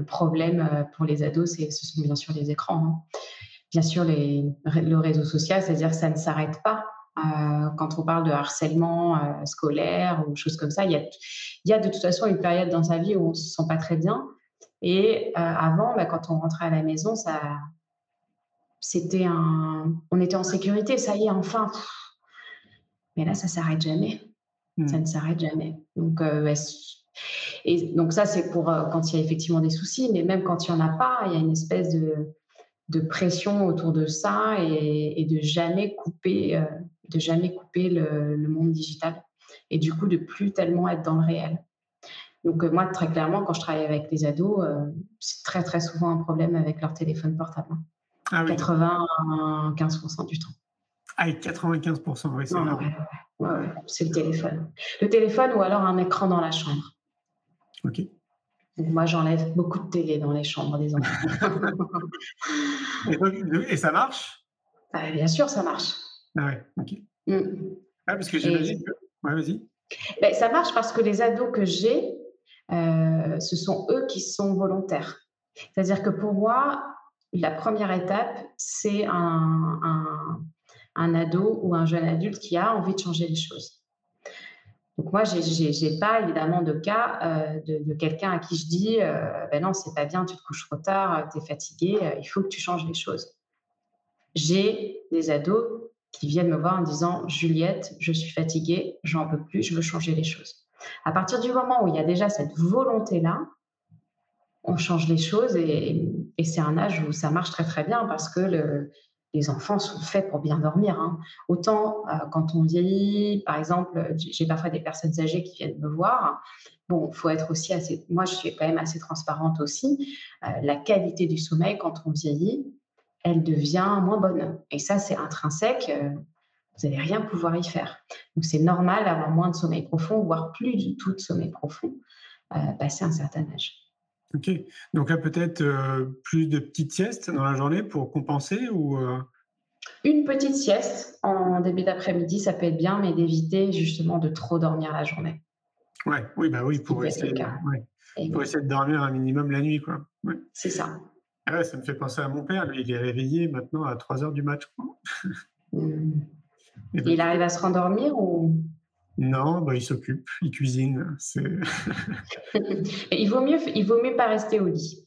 problème pour les ados, c'est, ce sont bien sûr les écrans. Hein. Bien sûr, les, le réseau social, c'est-à-dire que ça ne s'arrête pas. Euh, quand on parle de harcèlement euh, scolaire ou choses comme ça, il y, a, il y a de toute façon une période dans sa vie où on se sent pas très bien. Et euh, avant, bah, quand on rentrait à la maison, ça, c'était un, on était en sécurité, ça y est, enfin. Mais là, ça s'arrête jamais. Hmm. Ça ne s'arrête jamais. Donc, et donc ça, c'est pour quand il y a effectivement des soucis, mais même quand il y en a pas, il y a une espèce de, de pression autour de ça et, et de jamais couper de jamais couper le, monde digital et du coup de plus tellement être dans le réel. Donc euh, moi, très clairement, quand je travaille avec les ados, euh, c'est très très souvent un problème avec leur téléphone portable. Ah 95% du temps. Ah, 95%, oui, c'est ouais, c'est le téléphone. Le téléphone ou alors un écran dans la chambre. Ok. Moi, j'enlève beaucoup de télé dans les chambres des enfants. et, ça marche? Bah, Bien sûr, ça marche. Ah ouais, ok. Mm. Ah, parce que j'imagine que. Ouais, vas-y. Ben, ça marche parce que les ados que j'ai, euh, ce sont eux qui sont volontaires. C'est-à-dire que pour moi, la première étape, c'est un, un, un, ado ou un jeune adulte qui a envie de changer les choses. Donc moi, je n'ai pas évidemment de cas euh, de, quelqu'un à qui je dis, euh, ben non, c'est pas bien, tu te couches trop tard, tu es fatigué, il faut que tu changes les choses. J'ai des ados qui viennent me voir en disant Juliette, je suis fatiguée, j'en peux plus, je veux changer les choses. À partir du moment où il y a déjà cette volonté-là, on change les choses et, c'est un âge où ça marche très très bien parce que le, les enfants sont faits pour bien dormir. Hein. Autant euh, quand on vieillit, par exemple, j'ai parfois des personnes âgées qui viennent me voir. Bon, faut être aussi assez. Moi, je suis quand même assez transparente aussi. Euh, la qualité du sommeil quand on vieillit, elle devient moins bonne. Et ça, c'est intrinsèque. Euh, vous n'allez rien pouvoir y faire. Donc, c'est normal d'avoir moins de sommeil profond, voire plus du tout de sommeil profond, passé un certain âge. Ok. Donc là, peut-être euh, plus de petites siestes dans la journée pour compenser ou Une petite sieste en début d'après-midi, ça peut être bien, mais d'éviter justement de trop dormir la journée. Ouais, oui, bah oui, pour essayer, pour essayer de dormir un minimum la nuit, quoi. C'est ça. Ah ça me fait penser à mon père. Lui, il est réveillé maintenant à 3 heures du match. Hmm. il arrive à se rendormir ou? Non, bah, il s'occupe, il cuisine. il vaut mieux, il vaut mieux pas rester au lit.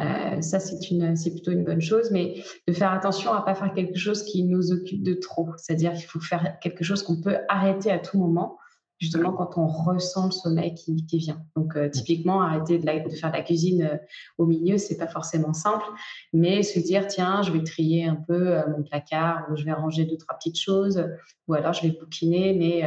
Euh, ça, c'est une, c'est plutôt une bonne chose, mais de faire attention à pas faire quelque chose qui nous occupe de trop. C'est-à-dire qu'il faut faire quelque chose qu'on peut arrêter à tout moment justement quand on ressent le sommeil qui, vient. Donc euh, typiquement, arrêter de, faire de la cuisine euh, au milieu, c'est pas forcément simple, mais se dire tiens, je vais trier un peu mon placard, ou je vais ranger deux trois petites choses, ou alors je vais bouquiner, mais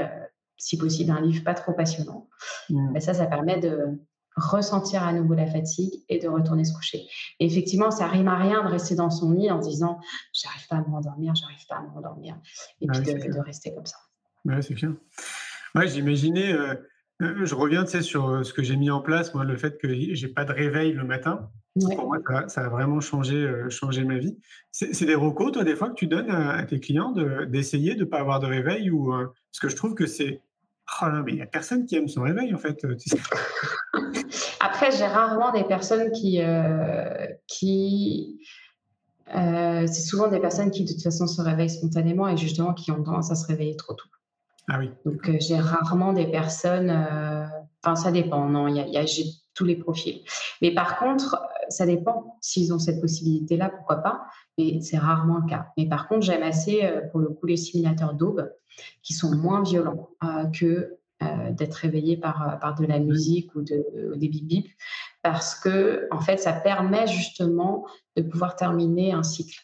si possible un livre pas trop passionnant. Mmh. Ben, ça, ça permet de ressentir à nouveau la fatigue et de retourner se coucher. Et effectivement, ça rime à rien de rester dans son lit en disant j'arrive pas à m'endormir, j'arrive pas à m'endormir, et ah puis de, de, rester comme ça. Ouais, c'est clair. Ouais, j'imaginais, euh, euh, je reviens sur euh, ce que j'ai mis en place, moi, le fait que j'ai pas de réveil le matin. Pour moi, ça, a vraiment changé, changé ma vie. C'est des recos, toi, des fois, que tu donnes à, tes clients d'essayer de ne pas avoir de réveil ou parce que je trouve que c'est Oh là, mais il n'y a personne qui aime son réveil, en fait. Après, j'ai rarement des personnes qui. Euh, qui euh, c'est souvent des personnes qui, de toute façon, se réveillent spontanément et justement qui ont tendance à se réveiller trop tôt. Ah oui. Donc, euh, j'ai rarement des personnes. Enfin, ça dépend. Non, il y a, j'ai tous les profils. Mais par contre, ça dépend. S'ils ont cette possibilité-là, pourquoi pas. Mais c'est rarement le cas. Mais par contre, j'aime assez, pour le coup, les simulateurs d'aube qui sont moins violents que euh, d'être réveillé par, euh, par de la musique ou, de, des bip bip parce que en fait ça permet justement de pouvoir terminer un cycle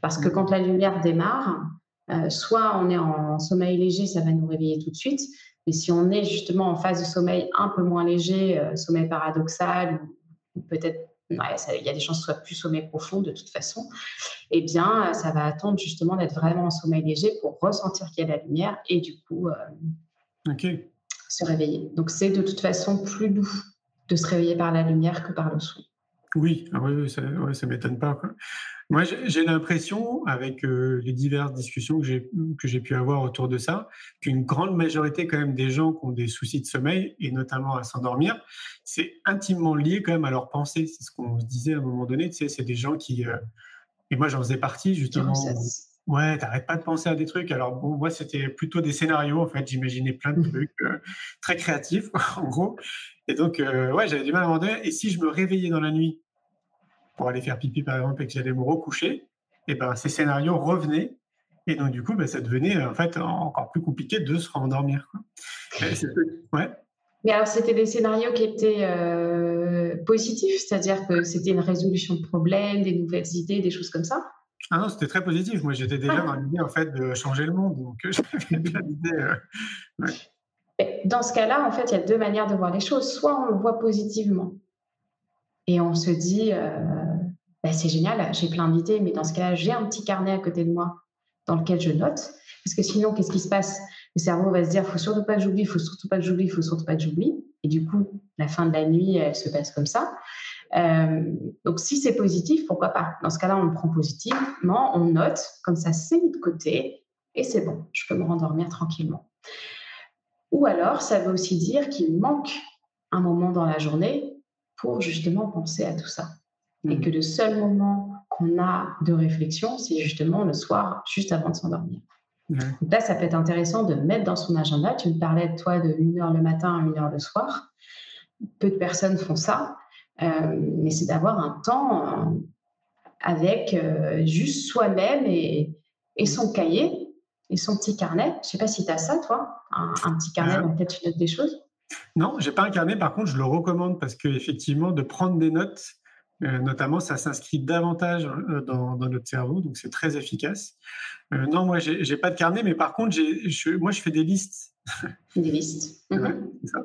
parce que quand la lumière démarre euh, soit on est en sommeil léger ça va nous réveiller tout de suite mais si on est justement en phase de sommeil un peu moins léger sommeil paradoxal ou, peut-être il y a des chances que ce soit plus sommeil profond de toute façon, eh bien, ça va attendre justement d'être vraiment en sommeil léger pour ressentir qu'il y a la lumière et du coup, Ok se réveiller. Donc c'est de toute façon plus doux de se réveiller par la lumière que par le son. Oui, ah oui, ça ne m'étonne pas. Moi, j'ai l'impression, avec euh, les diverses discussions que j'ai pu avoir autour de ça, qu'une grande majorité quand même des gens qui ont des soucis de sommeil, et notamment à s'endormir, c'est intimement lié quand même à leur pensée. C'est ce qu'on se disait à un moment donné, tu sais, c'est des gens qui... Euh, et moi, j'en faisais partie, justement. Ouais, t'arrêtes pas de penser à des trucs. Alors bon, moi c'était plutôt des scénarios en fait. J'imaginais plein de mmh. trucs euh, très créatifs en gros. Et donc euh, ouais, j'avais du mal à m'en Et si je me réveillais dans la nuit pour aller faire pipi par exemple et que j'allais me recoucher, et ben ces scénarios revenaient. Et donc du coup, ben, ça devenait en fait encore plus compliqué de se rendormir. Ouais. Mais alors c'était des scénarios qui étaient euh, positifs, c'est-à-dire que c'était une résolution de problèmes, des nouvelles idées, des choses comme ça? Ah non, c'était très positif. Moi, j'étais déjà dans l'idée en fait de changer le monde, donc euh, j'avais l'idée. Euh, dans ce cas-là, en fait, il y a deux manières de voir les choses. Soit on le voit positivement et on se dit, euh, bah, c'est génial, j'ai plein d'idées, mais dans ce cas-là, j'ai un petit carnet à côté de moi dans lequel je note, parce que sinon, qu'est-ce qui se passe? Le cerveau va se dire, faut surtout pas que j'oublie, faut surtout pas que j'oublie, faut surtout pas que j'oublie, et du coup, la fin de la nuit, elle se passe comme ça. Euh, donc, si c'est positif, pourquoi pas? Dans ce cas-là, on le prend positivement, on note, comme ça, c'est mis de côté, et c'est bon, je peux me rendormir tranquillement. Ou alors, ça veut aussi dire qu'il manque un moment dans la journée pour justement penser à tout ça. Et mmh. que le seul moment qu'on a de réflexion, c'est justement le soir, juste avant de s'endormir. Donc là, ça peut être intéressant de mettre dans son agenda. Tu me parlais de toi de 1 heure le matin à 1 heure le soir. Peu de personnes font ça. Euh, mais c'est d'avoir un temps euh, avec euh, juste soi-même et, et, son cahier et son petit carnet. Je ne sais pas si tu as ça, toi, un, petit carnet dans lequel tu notes des choses? Non, j'ai pas un carnet. Par contre, je le recommande parce qu'effectivement, de prendre des notes, notamment, ça s'inscrit davantage dans, dans, notre cerveau, donc c'est très efficace. non, moi, j'ai pas de carnet, mais par contre, je, moi, je fais des listes. Des listes. Mhm. ça.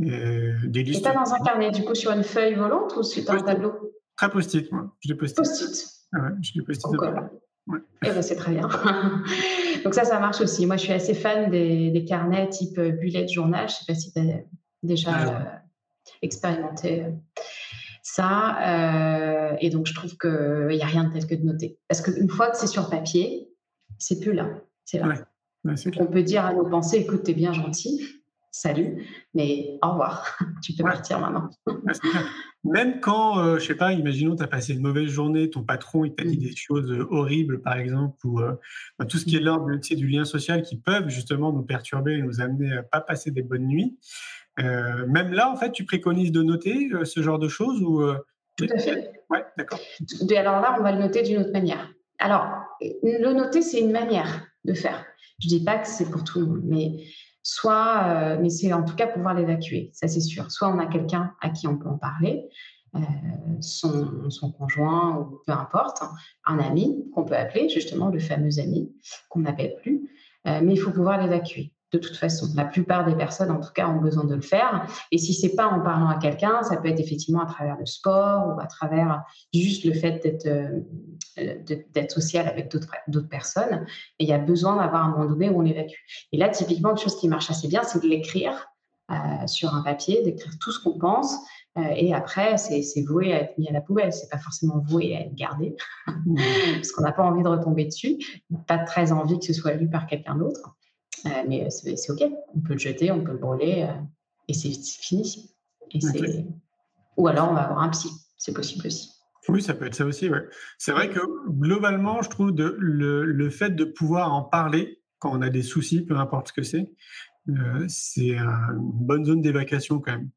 Euh, des listes. Et tu dans un carnet, du coup, sur une feuille volante ou sur un tableau? Très post-it, moi. Je l'ai post-it. Post-it. Ah ouais, je l'ai post-it. Ouais. Eh ben, c'est très bien. Donc ça, ça marche aussi. Moi, je suis assez fan des, des carnets type euh, bullet journal. Je ne sais pas si tu as déjà ah euh, expérimenté ça. Euh, et donc, je trouve qu'il n'y a rien de tel que de noter. Parce qu'une fois que c'est sur papier, c'est plus là. C'est là. Ouais. on peut dire à nos pensées, écoute, t'es bien gentil, salut, mais au revoir, tu peux partir maintenant. Même quand, je euh, je sais pas, imaginons tu as passé une mauvaise journée, ton patron il t'a dit mm. des choses euh, horribles par exemple, ou euh, tout ce qui est l'ordre du lien social qui peuvent justement nous perturber et nous amener à pas passer des bonnes nuits. Même là, en fait, tu préconises de noter ce genre de choses ou Tout à fait. Ouais, d'accord. Alors là, on va le noter d'une autre manière. Alors, le noter, c'est une manière de faire. Je dis pas que c'est pour tout le monde, mais soit, euh, mais c'est en tout cas pouvoir l'évacuer, ça c'est sûr. Soit on a quelqu'un à qui on peut en parler, euh, son, son, conjoint ou peu importe, un ami qu'on peut appeler, justement le fameux ami qu'on n'appelle plus, euh, mais il faut pouvoir l'évacuer de toute façon. La plupart des personnes, en tout cas, ont besoin de le faire. Et si c'est pas en parlant à quelqu'un, ça peut être effectivement à travers le sport ou à travers juste le fait d'être euh, d'être social avec d'autres personnes. Et il y a besoin d'avoir un moment donné où on l'évacue. Et là, typiquement, une chose qui marche assez bien, c'est de l'écrire euh, sur un papier, d'écrire tout ce qu'on pense. Euh, et après, c'est voué à être mis à la poubelle. C'est pas forcément voué à être gardé, parce qu'on n'a pas envie de retomber dessus, pas très envie que ce soit lu par quelqu'un d'autre. Mais c'est OK. On peut le jeter, on peut le brûler et c'est fini. Et Ou alors on va avoir un psy. C'est possible aussi. Oui, ça peut être ça aussi. Ouais. C'est vrai que globalement, je trouve de, le, le, fait de pouvoir en parler quand on a des soucis, peu importe ce que c'est, euh, c'est une bonne zone d'évacuation quand même.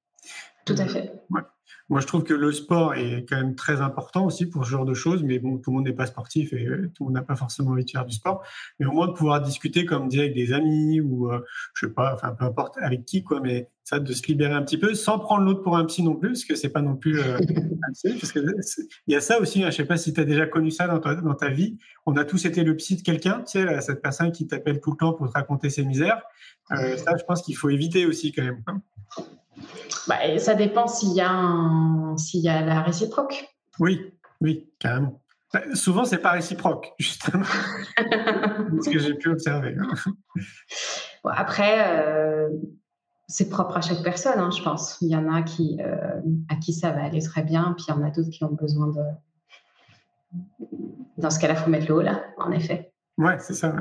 Tout à fait. Ouais. Moi, je trouve que le sport est quand même très important aussi pour ce genre de choses, mais bon, tout le monde n'est pas sportif et euh, tout le monde n'a pas forcément envie de faire du sport. Mais au moins de pouvoir discuter, comme dit, avec des amis ou, euh, je sais pas, enfin, peu importe avec qui, quoi, mais ça, de se libérer un petit peu sans prendre l'autre pour un psy non plus, parce que c'est pas non plus euh, un psy, parce que il y a ça aussi, hein, je sais pas si tu as déjà connu ça dans ta, dans ta vie. On a tous été le psy de quelqu'un, tu sais, cette personne qui t'appelle tout le temps pour te raconter ses misères. Euh, ça, je pense qu'il faut éviter aussi quand même. Bah, ça dépend s'il y, a s'il y a la réciproque. Oui, oui, carrément. Bah, souvent, c'est pas réciproque, justement. ce que j'ai pu observer. après, euh, c'est propre à chaque personne, hein, je pense. Il y en a qui, euh, à qui ça va aller très bien, puis il y en a d'autres qui ont besoin de. Dans ce cas-là, il faut mettre le haut là, en effet. Ouais, c'est ça.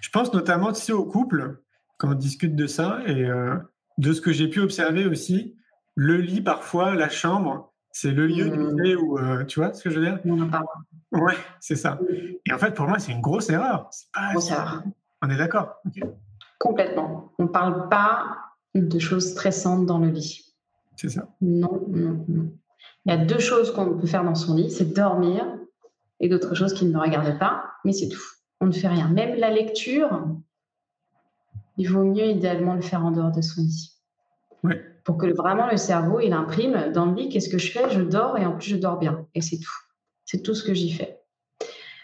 Je pense notamment tu au couple, quand on discute de ça, et euh, de ce que j'ai pu observer aussi, le lit, parfois, la chambre, c'est le lieu mmh. où, euh, tu vois ce que je veux dire? On en parle. Ouais, c'est ça. Et en fait, pour moi, c'est une grosse erreur. Pas... Grosse erreur. On est d'accord. Complètement. On ne parle pas de choses stressantes dans le lit. C'est ça. Non, non, non. Il y a deux choses qu'on peut faire dans son lit, c'est dormir et d'autres choses qui ne me regardent pas, mais c'est tout. On ne fait rien. Même la lecture, il vaut mieux idéalement le faire en dehors de son lit. Pour que vraiment le cerveau, il imprime dans le lit, qu'est-ce que je fais? Je dors et en plus je dors bien. Et c'est tout. C'est tout ce que j'y fais.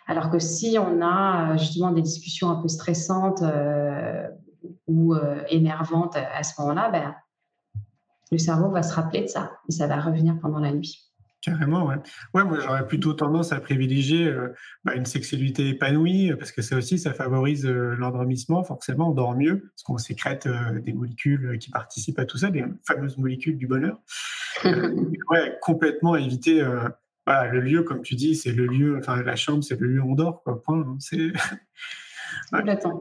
Alors que si on a euh, justement des discussions un peu stressantes euh, ou euh, énervantes à ce moment-là, ben, le cerveau va se rappeler de ça et ça va revenir pendant la nuit. Carrément, ouais. Ouais, moi j'aurais plutôt tendance à privilégier euh, bah, une sexualité épanouie euh, parce que ça aussi, ça favorise euh, l'endormissement. Forcément, on dort mieux parce qu'on sécrète des molécules qui participent à tout ça, des fameuses molécules du bonheur. ouais, complètement éviter. voilà, le lieu, comme tu dis, c'est le lieu. Enfin, la chambre, c'est le lieu où on dort. Quoi, point. Hein, c'est complètement.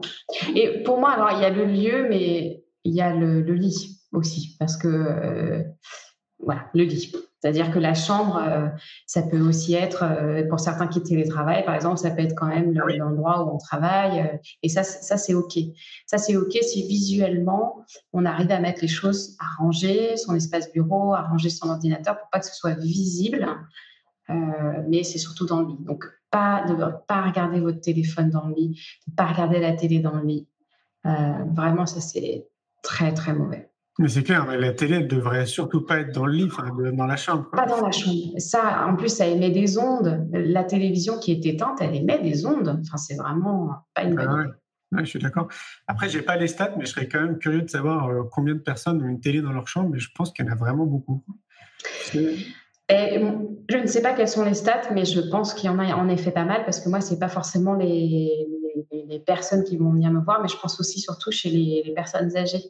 Et pour moi, alors il y a le lieu, mais il y a le, le lit aussi parce que voilà, le lit. C'est-à-dire que la chambre, euh, ça peut aussi être, euh, pour certains qui télétravaillent, par exemple, ça peut être quand même l'endroit où on travaille. Euh, et ça, ça c'est OK. Ça, c'est OK si visuellement, on arrive à mettre les choses, à ranger son espace bureau, à ranger son ordinateur pour pas que ce soit visible. Mais c'est surtout dans le lit. Donc, pas de pas regarder votre téléphone dans le lit, pas regarder la télé dans le lit. vraiment, ça, c'est très, très mauvais. Mais c'est clair, la télé ne devrait surtout pas être dans le lit, dans la chambre. Pas dans la chambre. Ça, en plus, ça émet des ondes. La télévision qui est éteinte, elle émet des ondes. Enfin, c'est vraiment pas une bonne ah ouais. je suis d'accord. Après, j'ai pas les stats, mais je serais quand même curieux de savoir euh, combien de personnes ont une télé dans leur chambre. Mais je pense qu'il y en a vraiment beaucoup. Et, je ne sais pas quelles sont les stats, mais je pense qu'il y en a en effet pas mal parce que moi, c'est pas forcément les, les, personnes qui vont venir me voir, mais je pense aussi surtout chez les, les personnes âgées.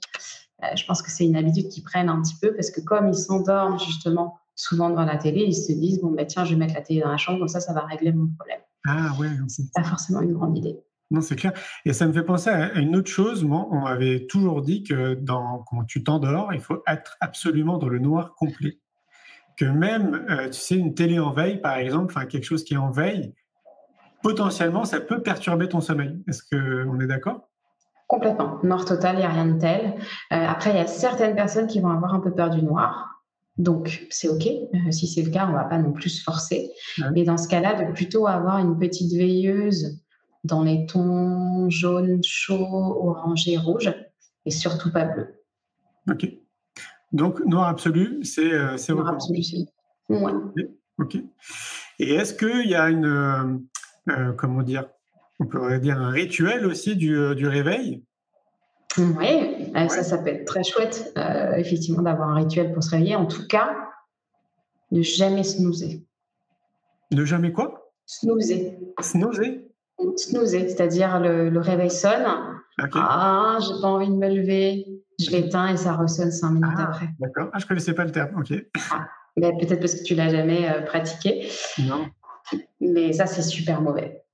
Euh, je pense que c'est une habitude qu'ils prennent un petit peu parce que comme ils s'endorment justement souvent devant la télé, ils se disent bon ben tiens, je vais mettre la télé dans la chambre, comme ça, ça va régler mon problème. Ah ouais, c'est pas forcément une grande idée. Non, c'est clair. Et ça me fait penser à une autre chose. Moi, on m'avait toujours dit que dans, quand tu t'endors, il faut être absolument dans le noir complet. Que même, euh, tu sais, une télé en veille, par exemple, enfin quelque chose qui est en veille, potentiellement, ça peut perturber ton sommeil. Est-ce qu'on est d'accord? Complètement. Noir total, il n'y a rien de tel. Euh, après, il y a certaines personnes qui vont avoir un peu peur du noir. Donc, c'est OK. Euh, si c'est le cas, on ne va pas non plus se forcer. Mais dans ce cas-là, de plutôt avoir une petite veilleuse dans les tons jaune, chaud, orangé, rouge, et surtout pas bleu. OK. Donc, noir absolu, c'est euh, Noir absolu, c'est ouais. OK. Et est-ce qu'il y a une, comment dire, on pourrait dire un rituel aussi du, euh, réveil? Oui, euh, ça, ça peut être très chouette, euh, effectivement, d'avoir un rituel pour se réveiller. En tout cas, ne jamais snoozer. Ne jamais quoi? Snoozer. Snoozer? Snoozer, c'est-à-dire le, réveil sonne. Ah, j'ai pas envie de me lever. Je l'éteins et ça ressonne cinq minutes ah, après. D'accord. Ah, je connaissais pas le terme. Ok. Ah, peut-être parce que tu l'as jamais pratiqué. Non. Mais ça, c'est super mauvais.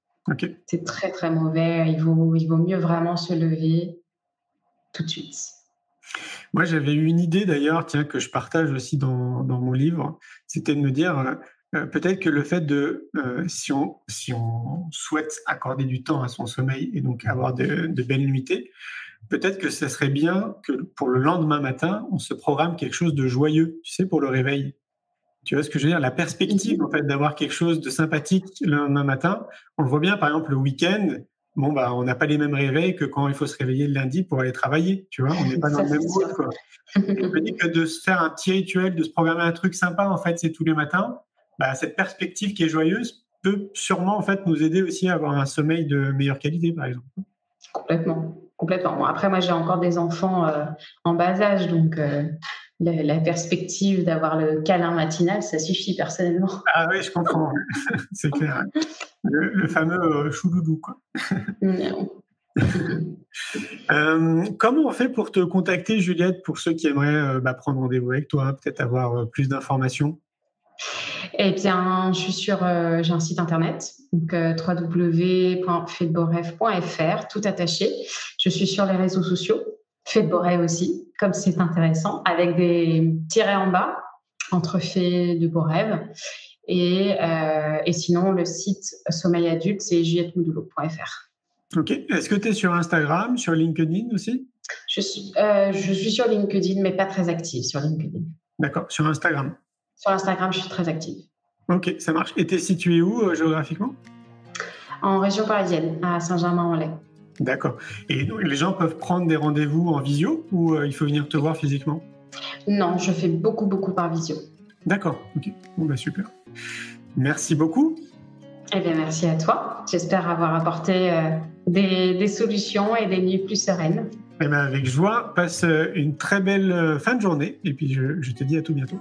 C'est très très mauvais. Il vaut, il vaut mieux vraiment se lever tout de suite. Moi, j'avais eu une idée d'ailleurs, tiens, que je partage aussi dans, dans mon livre, c'était de me dire, euh, peut-être que le fait de, euh, si, on, si on souhaite accorder du temps à son sommeil et donc avoir de, de belles nuitées, peut-être que ce serait bien que pour le lendemain matin, on se programme quelque chose de joyeux, tu sais, pour le réveil. Tu vois ce que je veux dire? La perspective, en fait, d'avoir quelque chose de sympathique le lendemain matin. On le voit bien, par exemple, le week-end. Bon, bah, on n'a pas les mêmes réveils que quand il faut se réveiller le lundi pour aller travailler. Tu vois, on n'est pas dans le même mood, quoi. je me dis que de se faire un petit rituel, de se programmer un truc sympa, en fait, c'est tous les matins. Bah, cette perspective qui est joyeuse peut sûrement, en fait, nous aider aussi à avoir un sommeil de meilleure qualité, par exemple. Complètement. Complètement. Bon, après, moi, j'ai encore des enfants euh, en bas âge, donc euh, la, la, perspective d'avoir le câlin matinal, ça suffit personnellement. Ah oui, je comprends. C'est clair. Le, le fameux euh, chouloulou, quoi. euh, comment on fait pour te contacter, Juliette, pour ceux qui aimeraient bah, prendre rendez-vous avec toi, peut-être avoir plus d'informations? Eh bien, je suis sur, euh, j'ai un site internet, donc euh, www.fedboref.fr, tout attaché. Je suis sur les réseaux sociaux, Fedboref aussi, comme c'est intéressant, avec des tirets en bas entre Fait de Borève. Et, euh, et sinon, le site Sommeil Adulte, c'est juliettemoudoulot.fr. Ok. Est-ce que tu es sur Instagram, sur LinkedIn aussi? Je suis, euh, je suis sur LinkedIn, mais pas très active sur LinkedIn. D'accord. Sur Instagram sur Instagram, je suis très active. Ok, ça marche. Et tu es situé où euh, géographiquement? En région parisienne, à Saint-Germain-en-Laye. D'accord. Et donc, les gens peuvent prendre des rendez-vous en visio ou euh, il faut venir te voir physiquement? Non, je fais beaucoup, beaucoup par visio. D'accord, ok. Bon, bah super. Merci beaucoup. Eh bien, merci à toi. J'espère avoir apporté euh, des, des, solutions et des nuits plus sereines. Eh bien, avec joie. Passe une très belle fin de journée et puis je, je te dis à tout bientôt.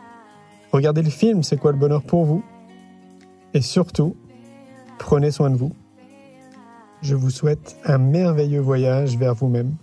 Regardez le film C'est quoi le bonheur pour vous? Et surtout, Prenez soin de vous. Je vous souhaite un merveilleux voyage vers vous-même.